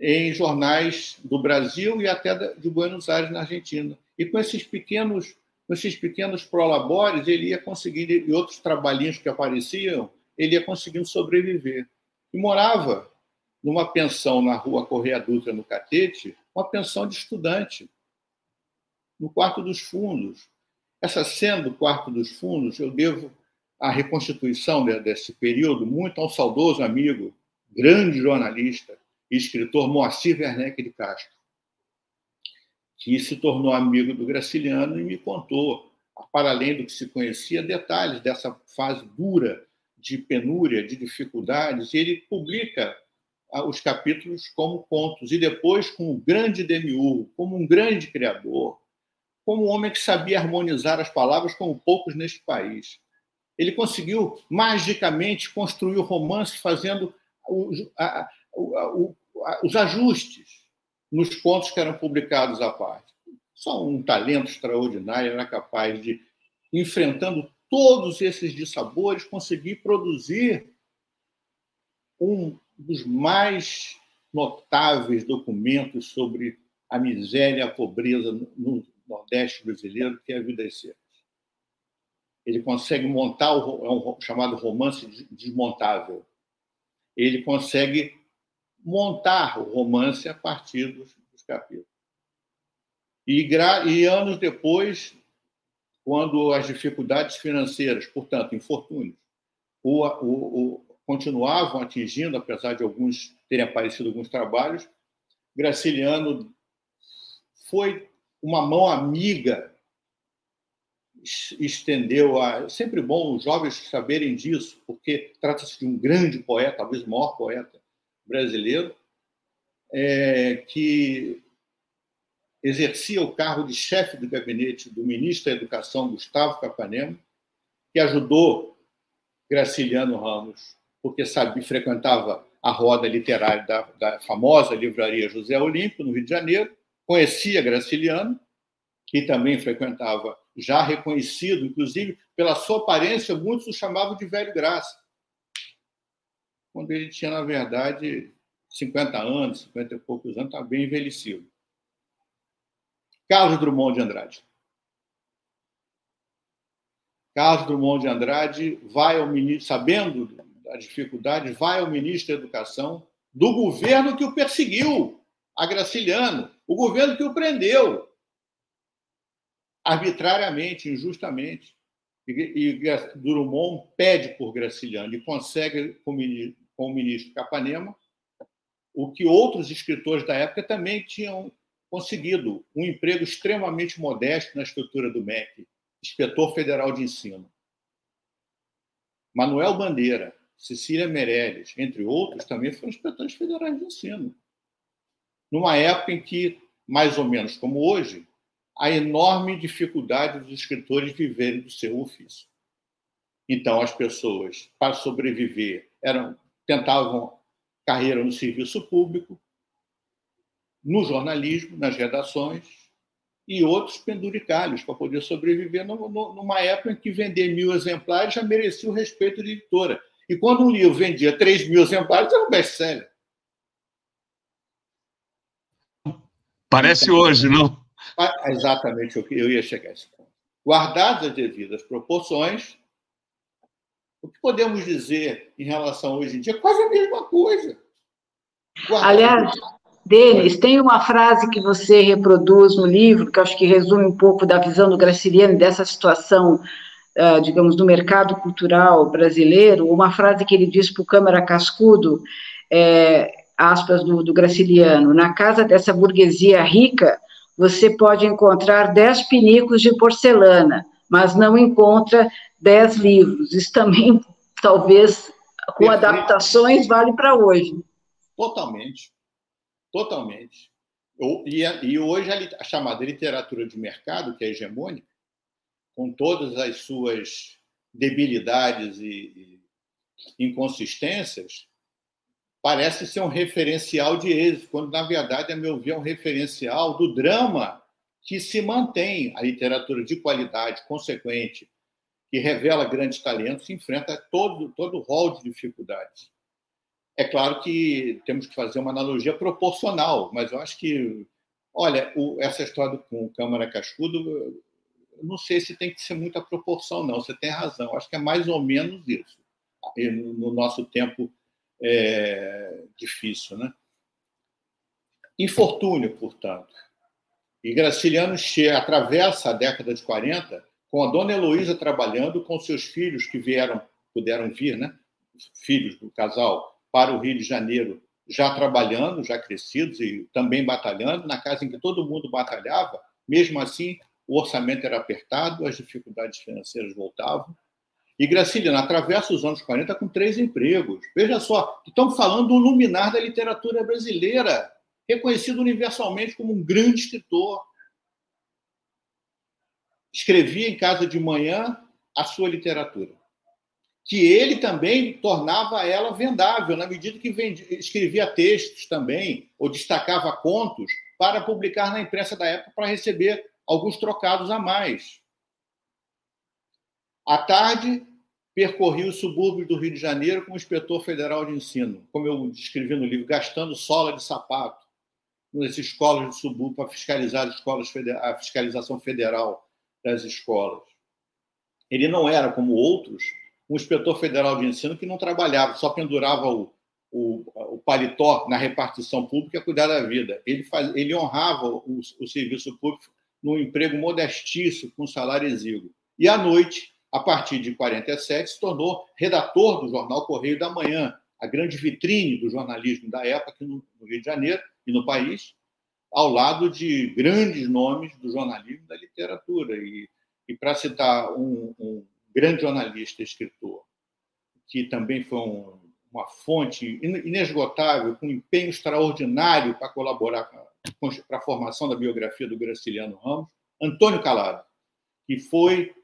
em jornais do Brasil e até de Buenos Aires, na Argentina. E com esses pequenos, com esses pequenos prolabores, ele ia conseguir, e outros trabalhinhos que apareciam, ele ia conseguindo sobreviver. E morava numa pensão na rua Correia Dutra, no Catete, uma pensão de estudante, no quarto dos fundos. Essa cena do quarto dos fundos, eu devo a reconstituição desse período muito ao saudoso amigo, grande jornalista e escritor Moacir Werneck de Castro que se tornou amigo do Graciliano e me contou, para além do que se conhecia, detalhes dessa fase dura de penúria, de dificuldades, e ele publica ah, os capítulos como contos, e depois como um grande demiurgo, como um grande criador, como um homem que sabia harmonizar as palavras como poucos neste país. Ele conseguiu magicamente construir o romance fazendo os, a, a, os ajustes nos contos que eram publicados à parte. Só um talento extraordinário era capaz de, enfrentando todos esses dissabores, conseguir produzir um dos mais notáveis documentos sobre a miséria e a pobreza no Nordeste brasileiro, que é a Vida Secas. Ele consegue montar o é um chamado romance desmontável. Ele consegue montar o romance a partir dos, dos capítulos. E, e anos depois, quando as dificuldades financeiras, portanto, infortúnios, o, o, o, continuavam atingindo, apesar de alguns terem aparecido alguns trabalhos, Graciliano foi uma mão amiga, estendeu a. É sempre bom os jovens saberem disso, porque trata-se de um grande poeta, talvez o maior poeta brasileiro, é, que exercia o cargo de chefe do gabinete do ministro da Educação, Gustavo Capanema, que ajudou Graciliano Ramos, porque sabe, frequentava a roda literária da, da famosa livraria José Olímpio, no Rio de Janeiro, conhecia Graciliano, que também frequentava, já reconhecido, inclusive, pela sua aparência, muitos o chamavam de Velho Graça quando ele tinha, na verdade, 50 anos, 50 e poucos anos, está bem envelhecido. Carlos Drummond de Andrade. Carlos Drummond de Andrade vai ao ministro, sabendo das dificuldades, vai ao ministro da Educação do governo que o perseguiu, a Graciliano, o governo que o prendeu arbitrariamente, injustamente. E, e Drummond pede por Graciliano e consegue com o ministro Capanema o que outros escritores da época também tinham conseguido, um emprego extremamente modesto na estrutura do MEC, inspetor federal de ensino. Manuel Bandeira, Cecília Meirelles, entre outros, também foram inspetores federais de ensino. Numa época em que, mais ou menos como hoje, a enorme dificuldade dos escritores viverem do seu ofício. Então, as pessoas, para sobreviver, eram tentavam carreira no serviço público, no jornalismo, nas redações, e outros penduricalhos para poder sobreviver numa época em que vender mil exemplares já merecia o respeito de editora. E quando um livro vendia 3 mil exemplares, era um best-seller. Parece hoje, não? Ah, exatamente o que eu ia chegar a esse ponto. Guardadas as devidas proporções, o que podemos dizer em relação hoje em dia? Quase a mesma coisa. Guardadas Aliás, Denis, tem uma frase que você reproduz no livro, que acho que resume um pouco da visão do Graciliano dessa situação uh, digamos, do mercado cultural brasileiro, uma frase que ele diz para o Câmara Cascudo, é, aspas do, do Graciliano, na casa dessa burguesia rica, você pode encontrar dez pinicos de porcelana, mas não encontra dez livros. Isso também, talvez, com adaptações, vale para hoje. Totalmente. Totalmente. E, e hoje a, a chamada literatura de mercado, que é hegemônica, com todas as suas debilidades e, inconsistências, parece ser um referencial de êxito, quando, na verdade, a meu ver, é um referencial do drama que se mantém. A literatura de qualidade consequente, que revela grandes talentos, enfrenta todo, todo o rol de dificuldades. É claro que temos que fazer uma analogia proporcional, mas eu acho que, olha, o, essa história com Câmara Cascudo não sei se tem que ser muita proporção, não. Você tem razão. Acho que é mais ou menos isso. No nosso tempo é, difícil, né? Infortúnio, portanto. E Graciliano chega, atravessa a década de 40 com a dona Heloísa trabalhando com seus filhos que vieram, puderam vir, né? Filhos do casal para o Rio de Janeiro, já trabalhando, já crescidos e também batalhando, na casa em que todo mundo batalhava, mesmo assim o orçamento era apertado, as dificuldades financeiras voltavam. E Graciliano atravessa os anos 40 com três empregos. Veja só, estamos falando do luminar da literatura brasileira, reconhecido universalmente como um grande escritor. Escrevia em casa de manhã a sua literatura, que ele também tornava ela vendável, na medida que vendia, escrevia textos também, ou destacava contos para publicar na imprensa da época para receber alguns trocados a mais. À tarde, percorri os subúrbios do Rio de Janeiro como inspetor federal de ensino, como eu descrevi no livro, gastando sola de sapato nas escolas de subúrbio para fiscalizar as escolas, a fiscalização federal das escolas. Ele não era, como outros, um inspetor federal de ensino que não trabalhava, só pendurava o, o, o paletó na repartição pública a cuidar da vida. Ele, faz, ele honrava o, o serviço público num emprego modestíssimo, com salário exíguo. E à noite, a partir de 47, se tornou redator do jornal Correio da Manhã, a grande vitrine do jornalismo da época aqui no Rio de Janeiro e no país, ao lado de grandes nomes do jornalismo e da literatura. E, e para citar um, um, grande jornalista escritor, que também foi um, uma fonte inesgotável, com um empenho extraordinário para colaborar para a formação da biografia do Graciliano Ramos, Antônio Calado, que foi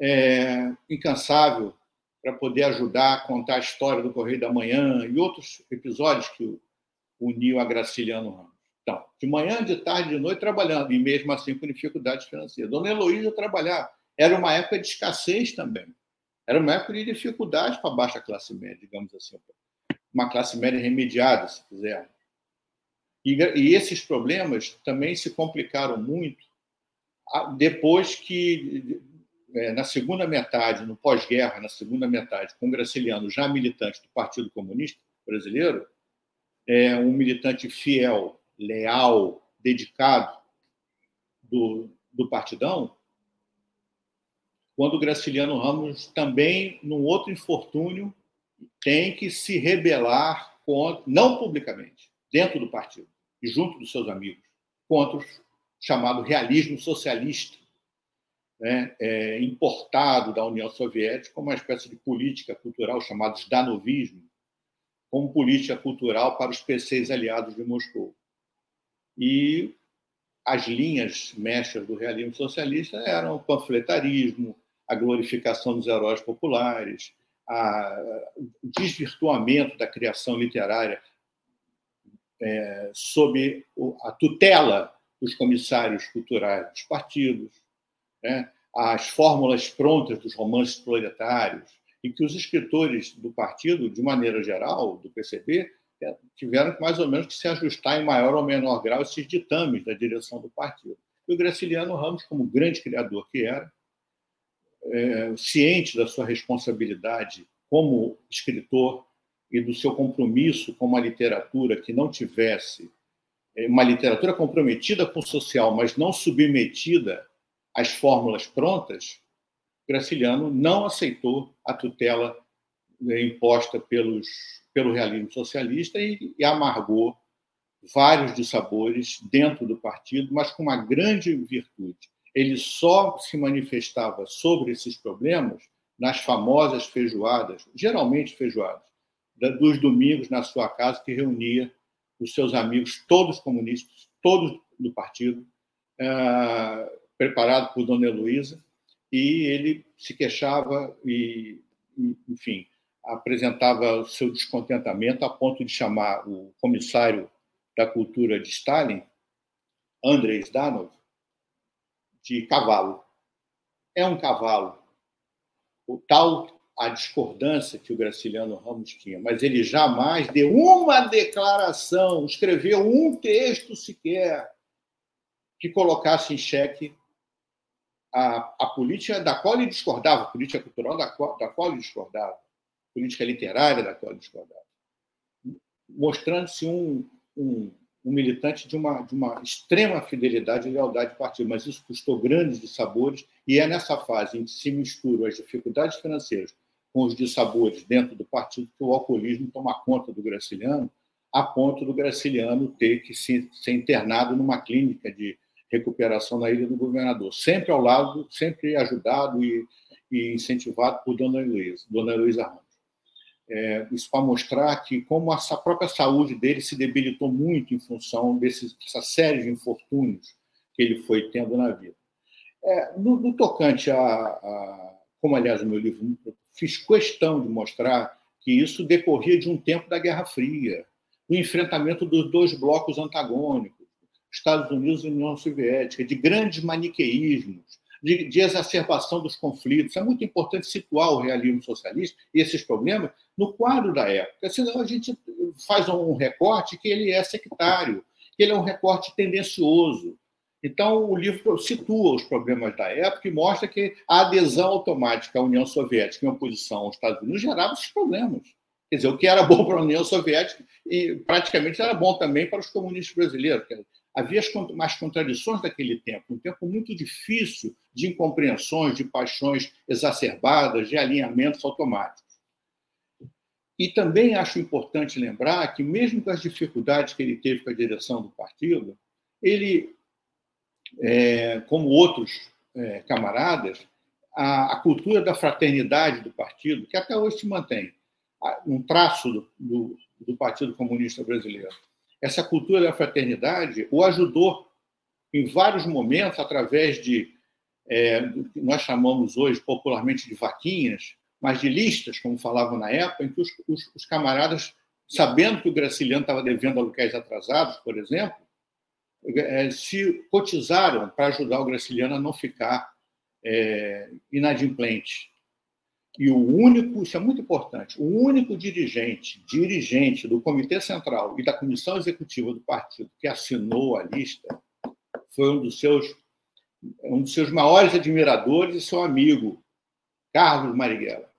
é, incansável para poder ajudar a contar a história do Correio da Manhã e outros episódios que uniu a Graciliano Ramos. Então, de manhã, de tarde, de noite, trabalhando, e mesmo assim com dificuldades financeiras. Dona Heloísa trabalhava. Era uma época de escassez também. Era uma época de dificuldade para a baixa classe média, digamos assim. uma classe média remediada, se quiser. E, e esses problemas também se complicaram muito depois que, na segunda metade, no pós-guerra, na segunda metade, com Graciliano já militante do Partido Comunista Brasileiro, é, um militante fiel, leal, dedicado do, do Partidão, quando Graciliano Ramos também, num outro infortúnio, tem que se rebelar contra, não publicamente, dentro do partido e junto dos seus amigos, contra o chamado realismo socialista, né, é, importado da União Soviética uma espécie de política cultural chamada Zdanovismo, como política cultural para os PCs aliados de Moscou. E as linhas mestras do realismo socialista eram o panfletarismo, a glorificação dos heróis populares, a, o desvirtuamento da criação literária é, sob a tutela dos comissários culturais dos partidos, né? as fórmulas prontas dos romances proletários, e que os escritores do partido, de maneira geral, do PCB, é, tiveram mais ou menos que se ajustar em maior ou menor grau esses ditames da direção do partido. E o Graciliano Ramos, como grande criador que era, é, ciente da sua responsabilidade como escritor e do seu compromisso com uma literatura que não tivesse é, uma literatura comprometida com o social, mas não submetida às fórmulas prontas, Graciliano não aceitou a tutela é, imposta pelos, pelo realismo socialista e, e amargou vários dissabores dentro do partido, mas com uma grande virtude. Ele só se manifestava sobre esses problemas nas famosas feijoadas, geralmente feijoadas, dos domingos na sua casa, que reunia os seus amigos, todos comunistas, todos do partido, eh, preparado por Dona Heloísa, e ele se queixava e, enfim, apresentava o seu descontentamento a ponto de chamar o comissário da cultura de Stalin, Andrei Zdanov, de cavalo. É um cavalo. O tal a discordância que o Graciliano Ramos tinha, mas ele jamais deu uma declaração, escreveu um texto sequer que colocasse em xeque a, a política da qual ele discordava, política cultural da qual, da qual ele discordava, política literária da qual ele discordava, mostrando-se um, um um militante de uma, de uma extrema fidelidade e lealdade ao partido, mas isso custou grandes dissabores, e é nessa fase em que se misturam as dificuldades financeiras com os dissabores dentro do partido que o alcoolismo toma conta do Graciliano, a ponto do Graciliano ter que se, ser internado numa clínica de recuperação na Ilha do Governador, sempre ao lado, sempre ajudado e, e incentivado por Dona Luísa, Dona Luísa Ramos. É, isso para mostrar que como a própria saúde dele se debilitou muito em função desse, dessa série de infortúnios que ele foi tendo na vida. É, no, no, tocante a, a, como aliás o meu livro fiz questão de mostrar que isso decorria de um tempo da Guerra Fria, do enfrentamento dos dois blocos antagônicos, Estados Unidos e União Soviética, de grandes maniqueísmos, de, de, exacerbação dos conflitos. É muito importante situar o realismo socialista e esses problemas no quadro da época, senão a gente faz um recorte que ele é sectário, que ele é um recorte tendencioso. Então, o livro situa os problemas da época e mostra que a adesão automática à União Soviética em oposição aos Estados Unidos gerava esses problemas. Quer dizer, o que era bom para a União Soviética e praticamente era bom também para os comunistas brasileiros havia as contradições daquele tempo, um tempo muito difícil de incompreensões, de paixões exacerbadas, de alinhamentos automáticos. E também acho importante lembrar que, mesmo com as dificuldades que ele teve com a direção do partido, ele, é, como outros é, camaradas, a, a, cultura da fraternidade do partido, que até hoje se mantém, um traço do, do, do Partido Comunista Brasileiro, essa cultura da fraternidade o ajudou em vários momentos, através de, é, do que nós chamamos hoje popularmente de vaquinhas, mas de listas, como falavam na época, em que os, os, os camaradas, sabendo que o Graciliano estava devendo aluguéis atrasados, por exemplo, é, se cotizaram para ajudar o Graciliano a não ficar é, inadimplente. E o único, isso é muito importante, o único dirigente, dirigente do Comitê Central e da Comissão Executiva do partido que assinou a lista foi um dos seus um dos seus maiores admiradores e seu amigo, Carlos Marighella.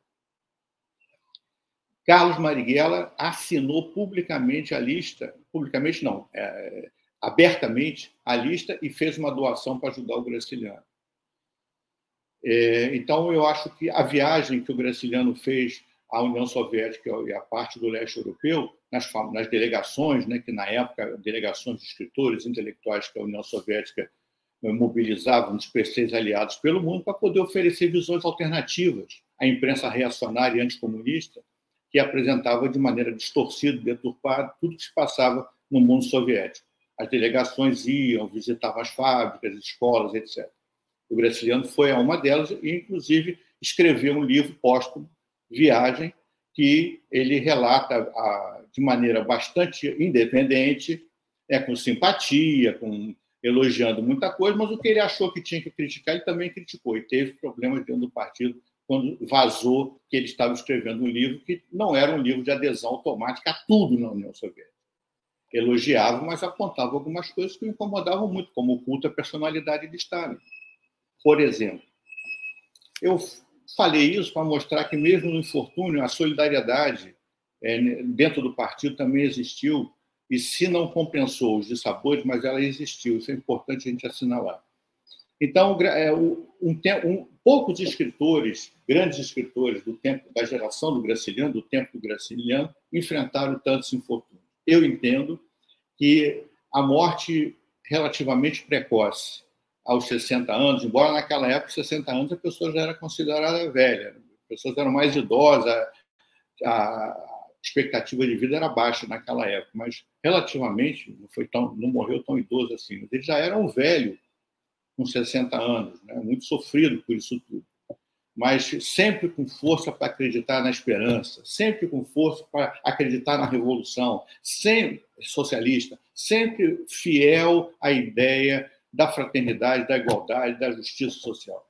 Carlos Marighella assinou publicamente a lista, publicamente não, é, abertamente a lista e fez uma doação para ajudar o Graciliano. É, então, eu acho que a viagem que o Graciliano fez à União Soviética e à parte do leste europeu, nas, nas delegações, né, que na época, delegações de escritores intelectuais que a União Soviética eh, mobilizava nos PCs aliados pelo mundo para poder oferecer visões alternativas à imprensa reacionária e anticomunista, que apresentava de maneira distorcida, deturpada, tudo que se passava no mundo soviético. As delegações iam, visitavam as fábricas, escolas, etc. O Graciliano foi a uma delas e, inclusive, escreveu um livro póstumo, Viagem, que ele relata a, de maneira bastante independente, é, com simpatia, com elogiando muita coisa, mas o que ele achou que tinha que criticar, ele também criticou e teve problemas dentro do partido quando vazou que ele estava escrevendo um livro que não era um livro de adesão automática a tudo na União Soviética. Elogiava, mas apontava algumas coisas que o incomodavam muito, como o culto à personalidade de Stalin. Por exemplo, eu falei isso para mostrar que, mesmo no infortúnio, a solidariedade é, dentro do partido também existiu, e se não compensou os dissabores, mas ela existiu. Isso é importante a gente assinalar. Então, é, um, um, poucos escritores, grandes escritores do tempo da geração do Graciliano, do tempo do Graciliano, enfrentaram tantos infortúnios. Eu entendo que a morte relativamente precoce aos 60 anos, embora naquela época, 60 anos, a pessoa já era considerada velha, as pessoas eram mais idosas, a expectativa de vida era baixa naquela época, mas relativamente não foi tão, não morreu tão idoso assim. Ele já era um velho com 60 anos, né? muito sofrido por isso tudo. Mas sempre com força para acreditar na esperança, sempre com força para acreditar na revolução, sempre socialista, sempre fiel à ideia da fraternidade, da igualdade, da justiça social.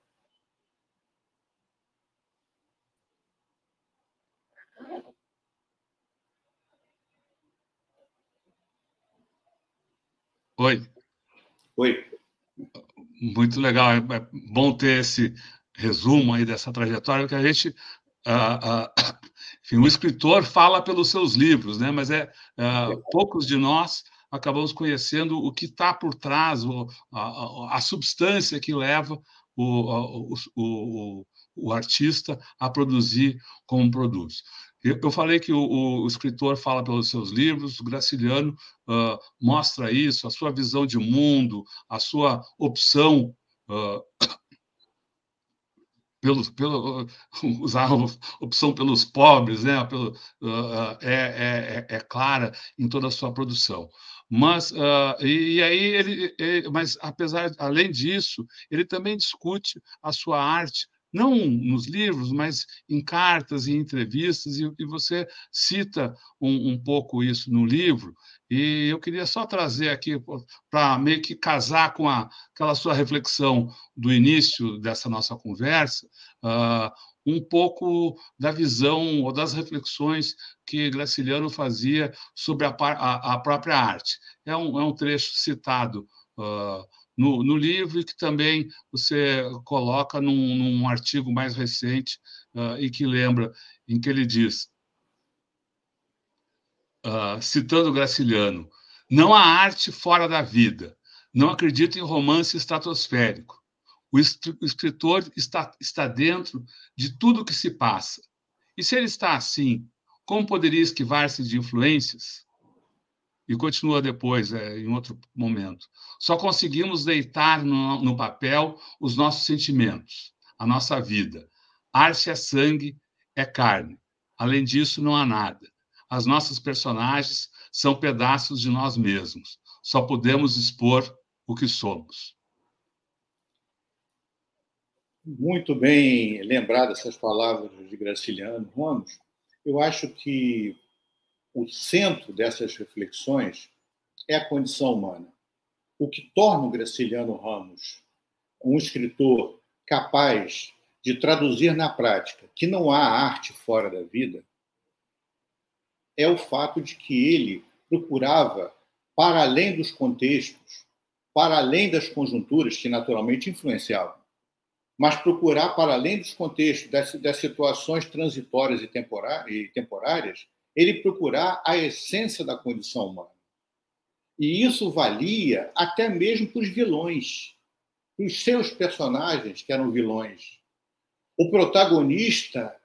Oi. Oi. Muito legal, é bom ter esse resumo aí dessa trajetória, que a gente, uh, uh, enfim, o escritor fala pelos seus livros, né? Mas é uh, poucos de nós acabamos conhecendo o que está por trás, o, a, a, substância que leva o, o, o, artista a produzir como produz. Eu, eu falei que o, escritor fala pelos seus livros, o Graciliano uh, mostra isso, a sua visão de mundo, a sua opção uh, pelos, pelo, usar a opção pelos pobres, né? Pelo, uh, é, é, é, clara em toda a sua produção. Mas uh, e, aí ele, ele, mas apesar, além disso, ele também discute a sua arte não nos livros, mas em cartas e entrevistas, e, e você cita um, um, pouco isso no livro, e eu queria só trazer aqui para meio que casar com a, aquela sua reflexão do início dessa nossa conversa, uh, um pouco da visão ou das reflexões que Graciliano fazia sobre a, a, a própria arte. É um, é um trecho citado uh, no, no, livro e que também você coloca num, num artigo mais recente uh, e que lembra, em que ele diz, uh, citando Graciliano, não há arte fora da vida, não acredito em romance estratosférico. O escritor está, está dentro de tudo que se passa. E se ele está assim, como poderia esquivar-se de influências? E continua depois, é, em outro momento. Só conseguimos deitar no, no papel os nossos sentimentos, a nossa vida. Arte é sangue, é carne. Além disso, não há nada. As nossas personagens são pedaços de nós mesmos. Só podemos expor o que somos. Muito bem lembrado essas palavras de Graciliano Ramos. Eu acho que o centro dessas reflexões é a condição humana. O que torna o Graciliano Ramos um escritor capaz de traduzir na prática que não há arte fora da vida é o fato de que ele procurava, para além dos contextos, para além das conjunturas que naturalmente influenciavam, mas procurar, para além dos contextos, das, das situações transitórias e, temporárias, ele procurar a essência da condição humana. E isso valia até mesmo para os vilões, os seus personagens, que eram vilões. O protagonista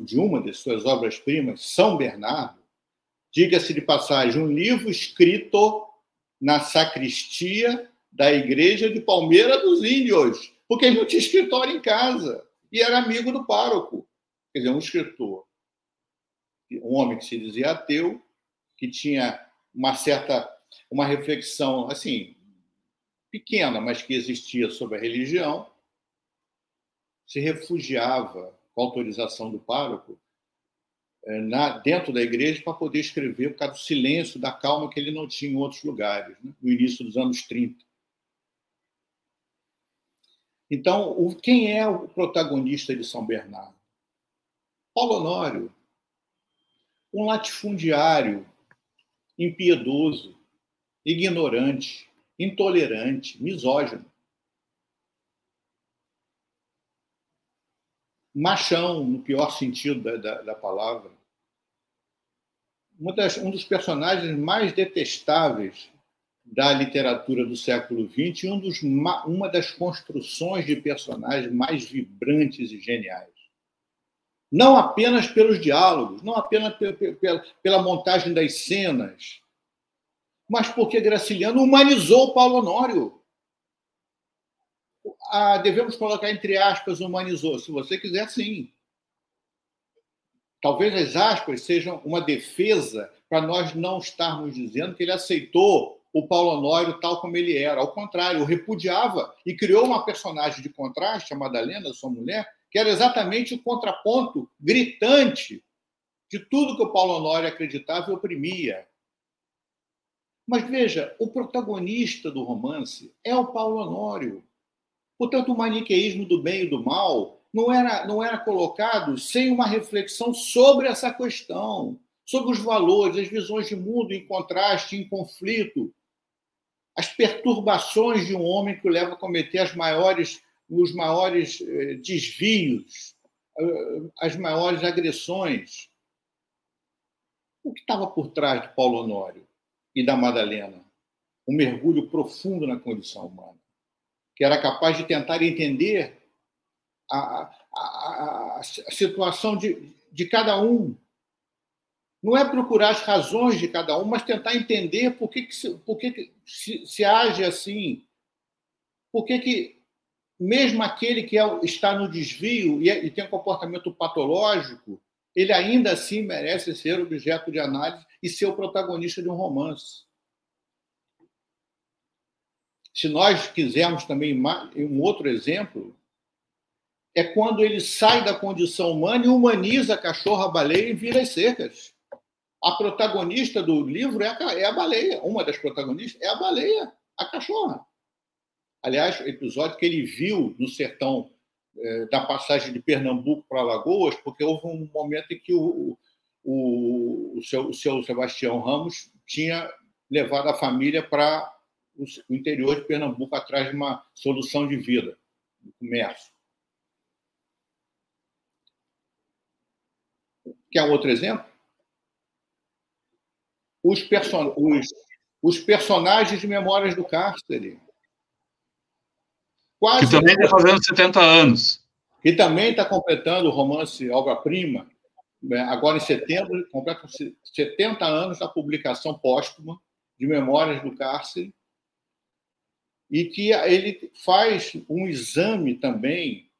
de uma de suas obras-primas, São Bernardo, diga-se de passagem, um livro escrito na sacristia da igreja de Palmeira dos Índios, porque ele não tinha escritório em casa e era amigo do pároco. Quer dizer, um escritor, um homem que se dizia ateu, que tinha uma certa uma reflexão assim pequena, mas que existia sobre a religião, se refugiava com autorização do pároco é, na, dentro da igreja para poder escrever por causa do silêncio, da calma que ele não tinha em outros lugares, né? no início dos anos 30. Então, o, quem é o protagonista de São Bernardo? Paulo Honório, um latifundiário impiedoso, ignorante, intolerante, misógino. Machão, no pior sentido da, da, da palavra. Um dos personagens mais detestáveis da literatura do século XX e um dos, uma das construções de personagens mais vibrantes e geniais. Não apenas pelos diálogos, não apenas pela, pela montagem das cenas, mas porque Graciliano humanizou Paulo Honório. Ah, devemos colocar entre aspas humanizou, se você quiser, sim. Talvez as aspas sejam uma defesa para nós não estarmos dizendo que ele aceitou o Paulo Honório tal como ele era. Ao contrário, o repudiava e criou uma personagem de contraste, a Madalena, sua mulher, que era exatamente o contraponto gritante de tudo que o Paulo Honório acreditava e oprimia. Mas veja, o protagonista do romance é o Paulo Honório. Portanto, o maniqueísmo do bem e do mal não era, não era colocado sem uma reflexão sobre essa questão, sobre os valores, as visões de mundo em contraste, em conflito, as perturbações de um homem que o leva a cometer maiores, os maiores eh, desvios, eh, as maiores agressões. O que estava por trás de Paulo Honório? e da Madalena. Um mergulho profundo na condição humana, que era capaz de tentar entender a, a, a situação de, de cada um. Não é procurar as razões de cada um, mas tentar entender por que, que, se, por que, que se, se age assim. Por que, que mesmo aquele que é, está no desvio e, é, e tem um comportamento patológico, ele ainda assim merece ser objeto de análise e ser o protagonista de um romance. Se nós quisermos também um outro exemplo, é quando ele sai da condição humana e humaniza a cachorra, a baleia e vira as cercas. A protagonista do livro é a, é a baleia, uma das protagonistas é a baleia, a cachorra. Aliás, episódio que ele viu no sertão é, da passagem de Pernambuco para Alagoas, porque houve um momento em que o, o, o, seu, o seu Sebastião Ramos tinha levado a família para o interior de Pernambuco atrás de uma solução de vida, do comércio. Quer outro exemplo? Os, person... os, os personagens de Memórias do Cárcere. Quase que também está fazendo 70 anos. Que também está completando o romance Obra-Prima, né, agora em setembro, completa 70 anos da publicação póstuma de Memórias do Cárcere, e que ele faz um exame também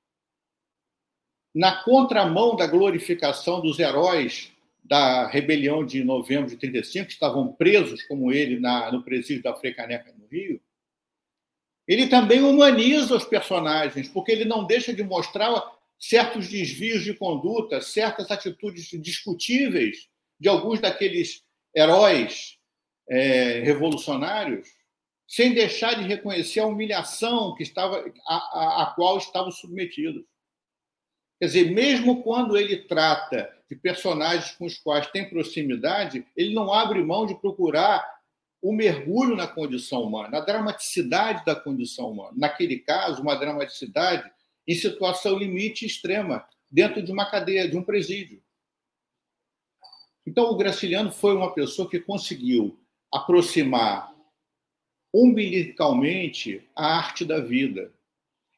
na contramão da glorificação dos heróis da rebelião de novembro de 35, que estavam presos, como ele, na, no presídio da Frecaneca, no Rio, ele também humaniza os personagens, porque ele não deixa de mostrar certos desvios de conduta, certas atitudes discutíveis de alguns daqueles heróis é, revolucionários, sem deixar de reconhecer a humilhação que estava a, a, a qual estavam submetidos. Quer dizer, mesmo quando ele trata de personagens com os quais tem proximidade, ele não abre mão de procurar o mergulho na condição humana, a dramaticidade da condição humana. Naquele caso, uma dramaticidade em situação limite extrema, dentro de uma cadeia, de um presídio. Então, o Graciliano foi uma pessoa que conseguiu aproximar umbilicalmente a arte da vida.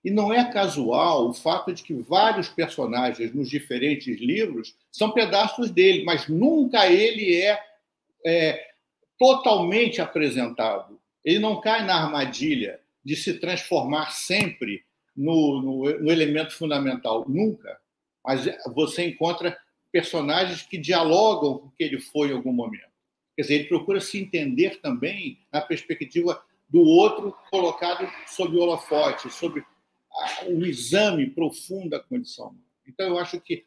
E não é casual o fato de que vários personagens nos diferentes livros são pedaços dele, mas nunca ele é, é totalmente apresentado. Ele não cai na armadilha de se transformar sempre no, no, no elemento fundamental, nunca. Mas você encontra personagens que dialogam com o que ele foi em algum momento. Quer dizer, ele procura se entender também na perspectiva do outro colocado sob o holofote, sobre o exame profundo da condição. Então, eu acho que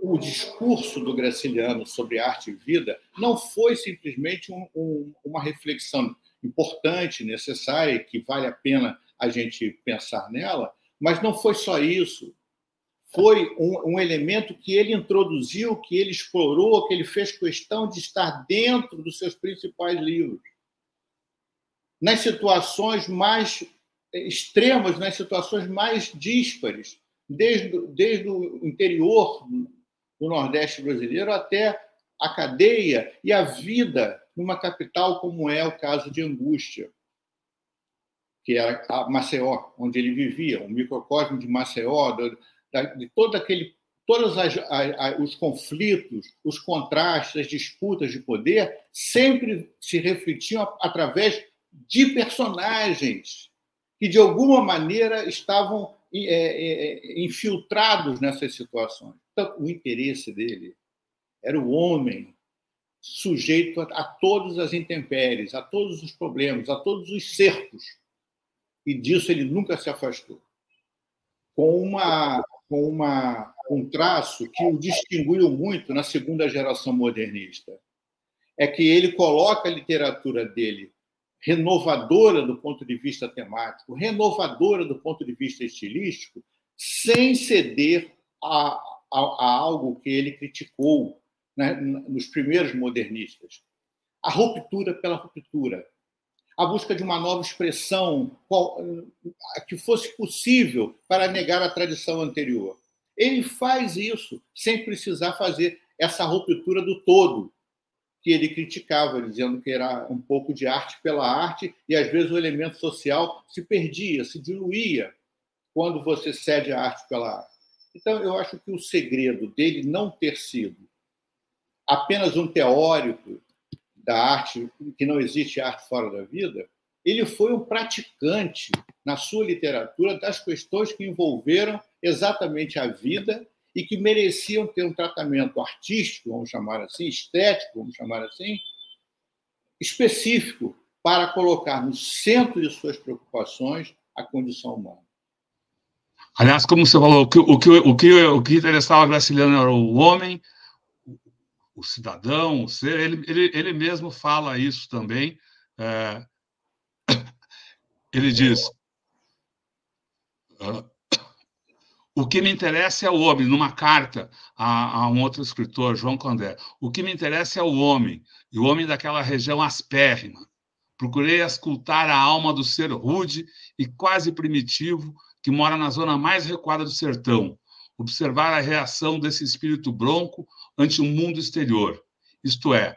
o discurso do Graciliano sobre arte e vida não foi simplesmente um, um, uma reflexão importante, necessária, que vale a pena a gente pensar nela, mas não foi só isso. Foi um, um elemento que ele introduziu, que ele explorou, que ele fez questão de estar dentro dos seus principais livros. Nas situações mais extremas, nas situações mais díspares, desde, desde o interior do Nordeste brasileiro até a cadeia e a vida numa capital como é o caso de Angústia que era a Maceió, onde ele vivia, o microcosmo de Maceió, de todo aquele, todos as, as, os conflitos, os contrastes, as disputas de poder sempre se refletiam através de personagens que de alguma maneira estavam é, é, infiltrados nessas situações. Então, o interesse dele era o homem sujeito a, a todas as intempéries, a todos os problemas, a todos os cercos e disso ele nunca se afastou. Com, uma, com uma, um traço que o distinguiu muito na segunda geração modernista. É que ele coloca a literatura dele renovadora do ponto de vista temático, renovadora do ponto de vista estilístico, sem ceder a, a, a algo que ele criticou né, nos primeiros modernistas. A ruptura pela ruptura, a busca de uma nova expressão que fosse possível para negar a tradição anterior. Ele faz isso sem precisar fazer essa ruptura do todo que ele criticava, dizendo que era um pouco de arte pela arte e às vezes o elemento social se perdia, se diluía quando você cede a arte pela arte. Então, eu acho que o segredo dele não ter sido apenas um teórico da arte, que não existe arte fora da vida, ele foi um praticante na sua literatura das questões que envolveram exatamente a vida e que mereciam ter um tratamento artístico, vamos chamar assim, estético, vamos chamar assim, específico para colocar no centro de suas preocupações a condição humana. Aliás, como você falou, o que, o que, o que, o que interessava a Graciliano era o homem, o cidadão, o ser, ele, ele, ele mesmo fala isso também. É, ele diz: uh, o que me interessa é o homem, numa carta a, a, um outro escritor, João Condé. O que me interessa é o homem, e o homem daquela região aspérrima. Procurei escutar a alma do ser rude e quase primitivo que mora na zona mais recuada do sertão, observar a reação desse espírito bronco ante o mundo exterior, isto é,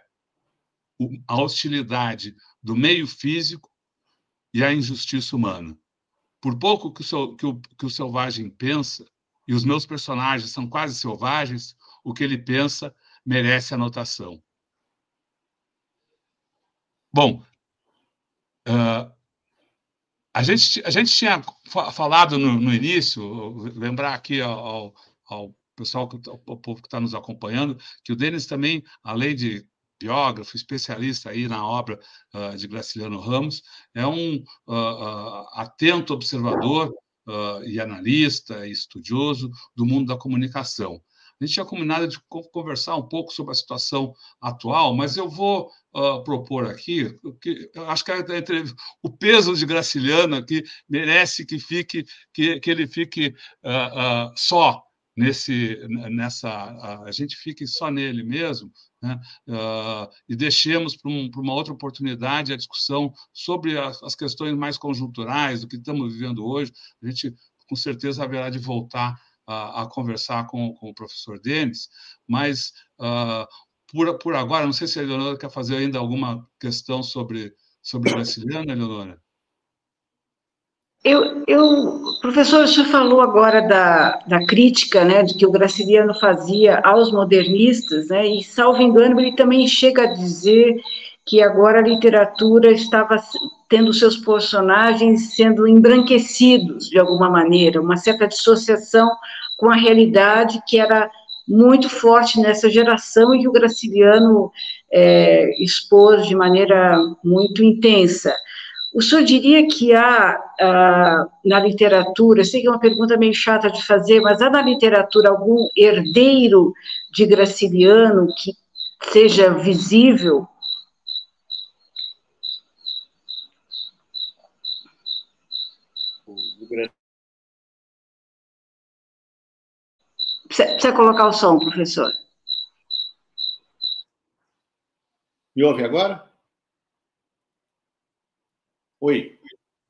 a hostilidade do meio físico e a injustiça humana. Por pouco que o, que, o, que o selvagem pensa, e os meus personagens são quase selvagens, o que ele pensa merece anotação. Bom, uh, a, gente, a gente tinha falado no, no início, lembrar aqui ao, ao pessoal, o povo que está nos acompanhando, que o Denis também, além de biógrafo, especialista aí na obra uh, de Graciliano Ramos, é um uh, uh, atento observador e analista e estudioso do mundo da comunicação. A gente tinha combinado de conversar um pouco sobre a situação atual, mas eu vou propor aqui que acho que a, o peso de Graciliano aqui merece que fique que, que ele fique só nesse nessa a gente fique só nele mesmo né? Uh, e deixemos para um, uma outra oportunidade a discussão sobre as, as, questões mais conjunturais do que estamos vivendo hoje. A gente, com certeza, haverá de voltar a, a conversar com, com, o professor Denis, mas uh, por, por agora, não sei se a Eleonora quer fazer ainda alguma questão sobre, sobre o Graciliano, Eleonora. Eu, eu, professor, o senhor falou agora da, da crítica, né, de que o Graciliano fazia aos modernistas, né, e, salvo engano, ele também chega a dizer que agora a literatura estava tendo seus personagens sendo embranquecidos de alguma maneira, uma certa dissociação com a realidade que era muito forte nessa geração e que o Graciliano é, expôs de maneira muito intensa. O senhor diria que há ah, na literatura, sei que é uma pergunta meio chata de fazer, mas há na literatura algum herdeiro de Graciliano que seja visível? Precisa, colocar o som, professor. Me ouve agora? Oi,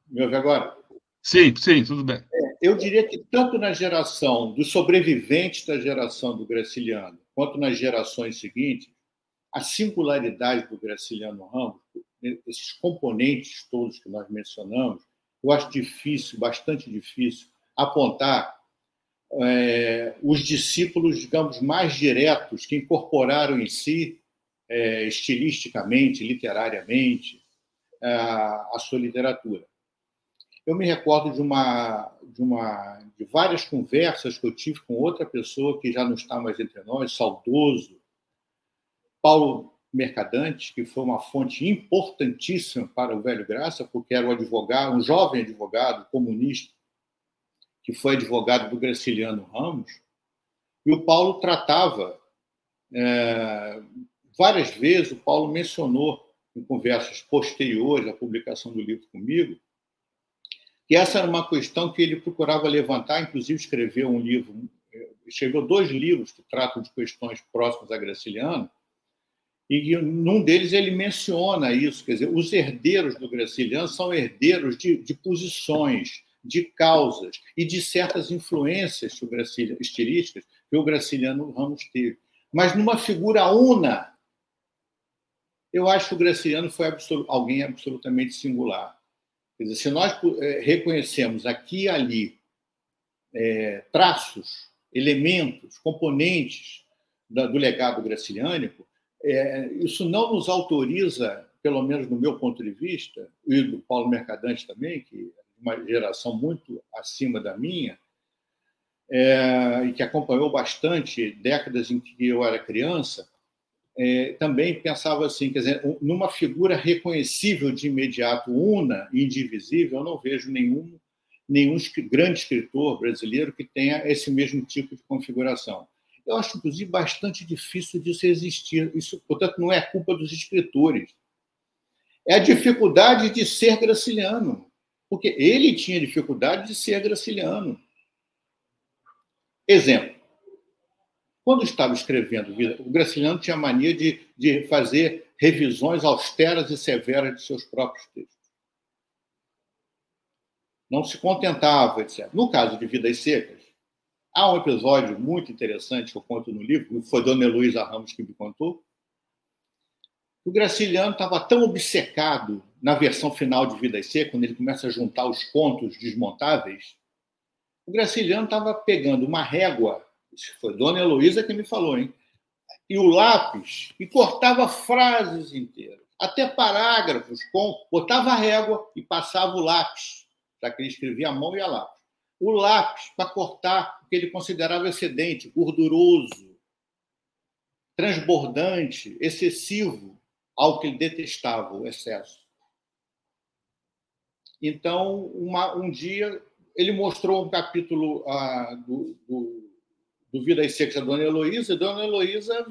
me ouve agora? Sim, sim, tudo bem. É, eu diria que tanto na geração dos sobreviventes da geração do Graciliano, quanto nas gerações seguintes, a singularidade do Graciliano Ramos, esses componentes todos que nós mencionamos, eu acho difícil, bastante difícil, apontar é, os discípulos, digamos, mais diretos, que incorporaram em si, é, estilisticamente, literariamente, a sua literatura. Eu me recordo de uma, de uma, de várias conversas que eu tive com outra pessoa que já não está mais entre nós, saudoso, Paulo Mercadante, que foi uma fonte importantíssima para o Velho Graça, porque era um advogado, um jovem advogado comunista, que foi advogado do Graciliano Ramos, e o Paulo tratava é, várias vezes, o Paulo mencionou em conversas posteriores à publicação do livro comigo, que essa era uma questão que ele procurava levantar, inclusive escreveu um livro, escreveu dois livros que tratam de questões próximas a Graciliano, e num deles ele menciona isso, quer dizer, os herdeiros do Graciliano são herdeiros de, de posições, de causas e de certas influências estilísticas que o Graciliano Ramos teve. Mas numa figura una eu acho que o Graciliano foi alguém absolutamente singular. Quer dizer, se nós é, reconhecemos aqui e ali é, traços, elementos, componentes da, do legado graciliânico, é, isso não nos autoriza, pelo menos no meu ponto de vista, e do Paulo Mercadante também, que é uma geração muito acima da minha, e que acompanhou bastante décadas em que eu era criança, é, também pensava assim, quer dizer, numa figura reconhecível de imediato, una, indivisível, eu não vejo nenhum, nenhum grande escritor brasileiro que tenha esse mesmo tipo de configuração. Eu acho, inclusive, bastante difícil disso existir. Isso, portanto, não é culpa dos escritores. É a dificuldade de ser graciliano, porque ele tinha dificuldade de ser graciliano. Exemplo. Quando estava escrevendo o Graciliano tinha mania de, de fazer revisões austeras e severas de seus próprios textos. Não se contentava, etc. No caso de Vidas Secas, há um episódio muito interessante que eu conto no livro, foi Dona Heloísa Ramos que me contou. O Graciliano estava tão obcecado na versão final de Vidas Secas, quando ele começa a juntar os contos desmontáveis, o Graciliano estava pegando uma régua foi Dona Heloísa que me falou, hein? E o lápis, e cortava frases inteiras, até parágrafos, com, botava a régua e passava o lápis, já que ele escrevia a mão e a lápis. O lápis para cortar o que ele considerava excedente, gorduroso, transbordante, excessivo, ao que ele detestava, o excesso. Então, uma, um dia, ele mostrou um capítulo ah, do, do do Vida e Secas a Dona Heloísa, e Dona Heloísa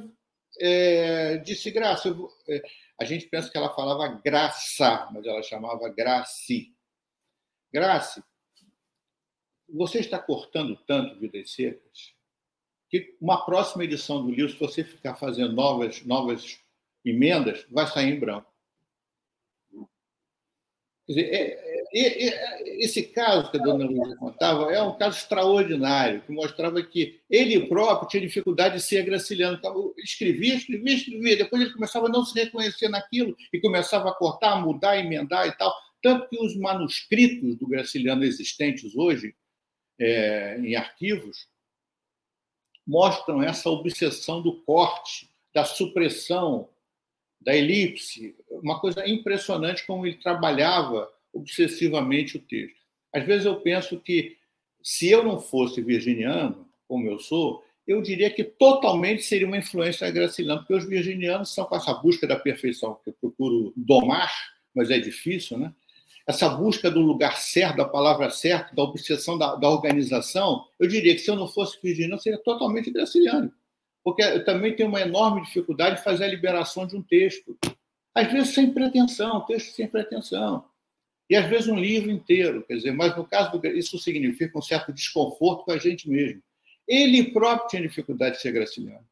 é, disse graça. Eu, é, a gente pensa que ela falava graça, mas ela chamava Graci. Grace, você está cortando tanto Vidas Secas que uma próxima edição do livro, se você ficar fazendo novas, novas emendas, vai sair em branco. Dizer, é, é, é, esse caso que a dona Luísa contava é um caso extraordinário, que mostrava que ele próprio tinha dificuldade de ser graciliano. Então, escrevia, escrevia, escrevia. Depois ele começava a não se reconhecer naquilo e começava a cortar, mudar, emendar e tal. Tanto que os manuscritos do Graciliano existentes hoje, é, em arquivos, mostram essa obsessão do corte, da supressão, da elipse, uma coisa impressionante como ele trabalhava obsessivamente o texto. Às vezes eu penso que se eu não fosse virginiano, como eu sou, eu diria que totalmente seria uma influência graciliana, porque os virginianos são com essa busca da perfeição que eu procuro domar, mas é difícil, né? essa busca do lugar certo, da palavra certa, da obsessão da, da, organização, eu diria que se eu não fosse virginiano, seria totalmente graciliano. Porque eu também tenho uma enorme dificuldade de fazer a liberação de um texto. Às vezes sem pretensão, texto sem pretensão. E às vezes um livro inteiro. Quer dizer, mas no caso do, isso significa um certo desconforto com a gente mesmo. Ele próprio tinha dificuldade de ser graciliano.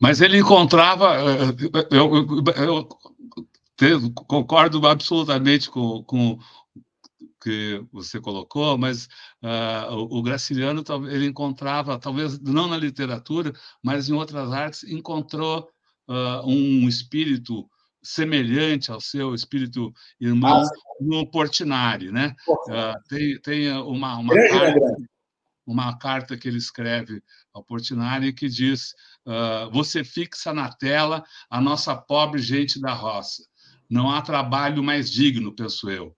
Mas ele encontrava. Eh, eu, eu, eu concordo absolutamente com, com que você colocou, mas uh, o, Graciliano ele encontrava, talvez não na literatura, mas em outras artes, encontrou uh, um espírito semelhante ao seu espírito irmão ah, no Portinari, né? Uh, tem, tem uma, uma, carta, uma carta que ele escreve ao Portinari que diz você fixa na tela a nossa pobre gente da roça. Não há trabalho mais digno, penso eu.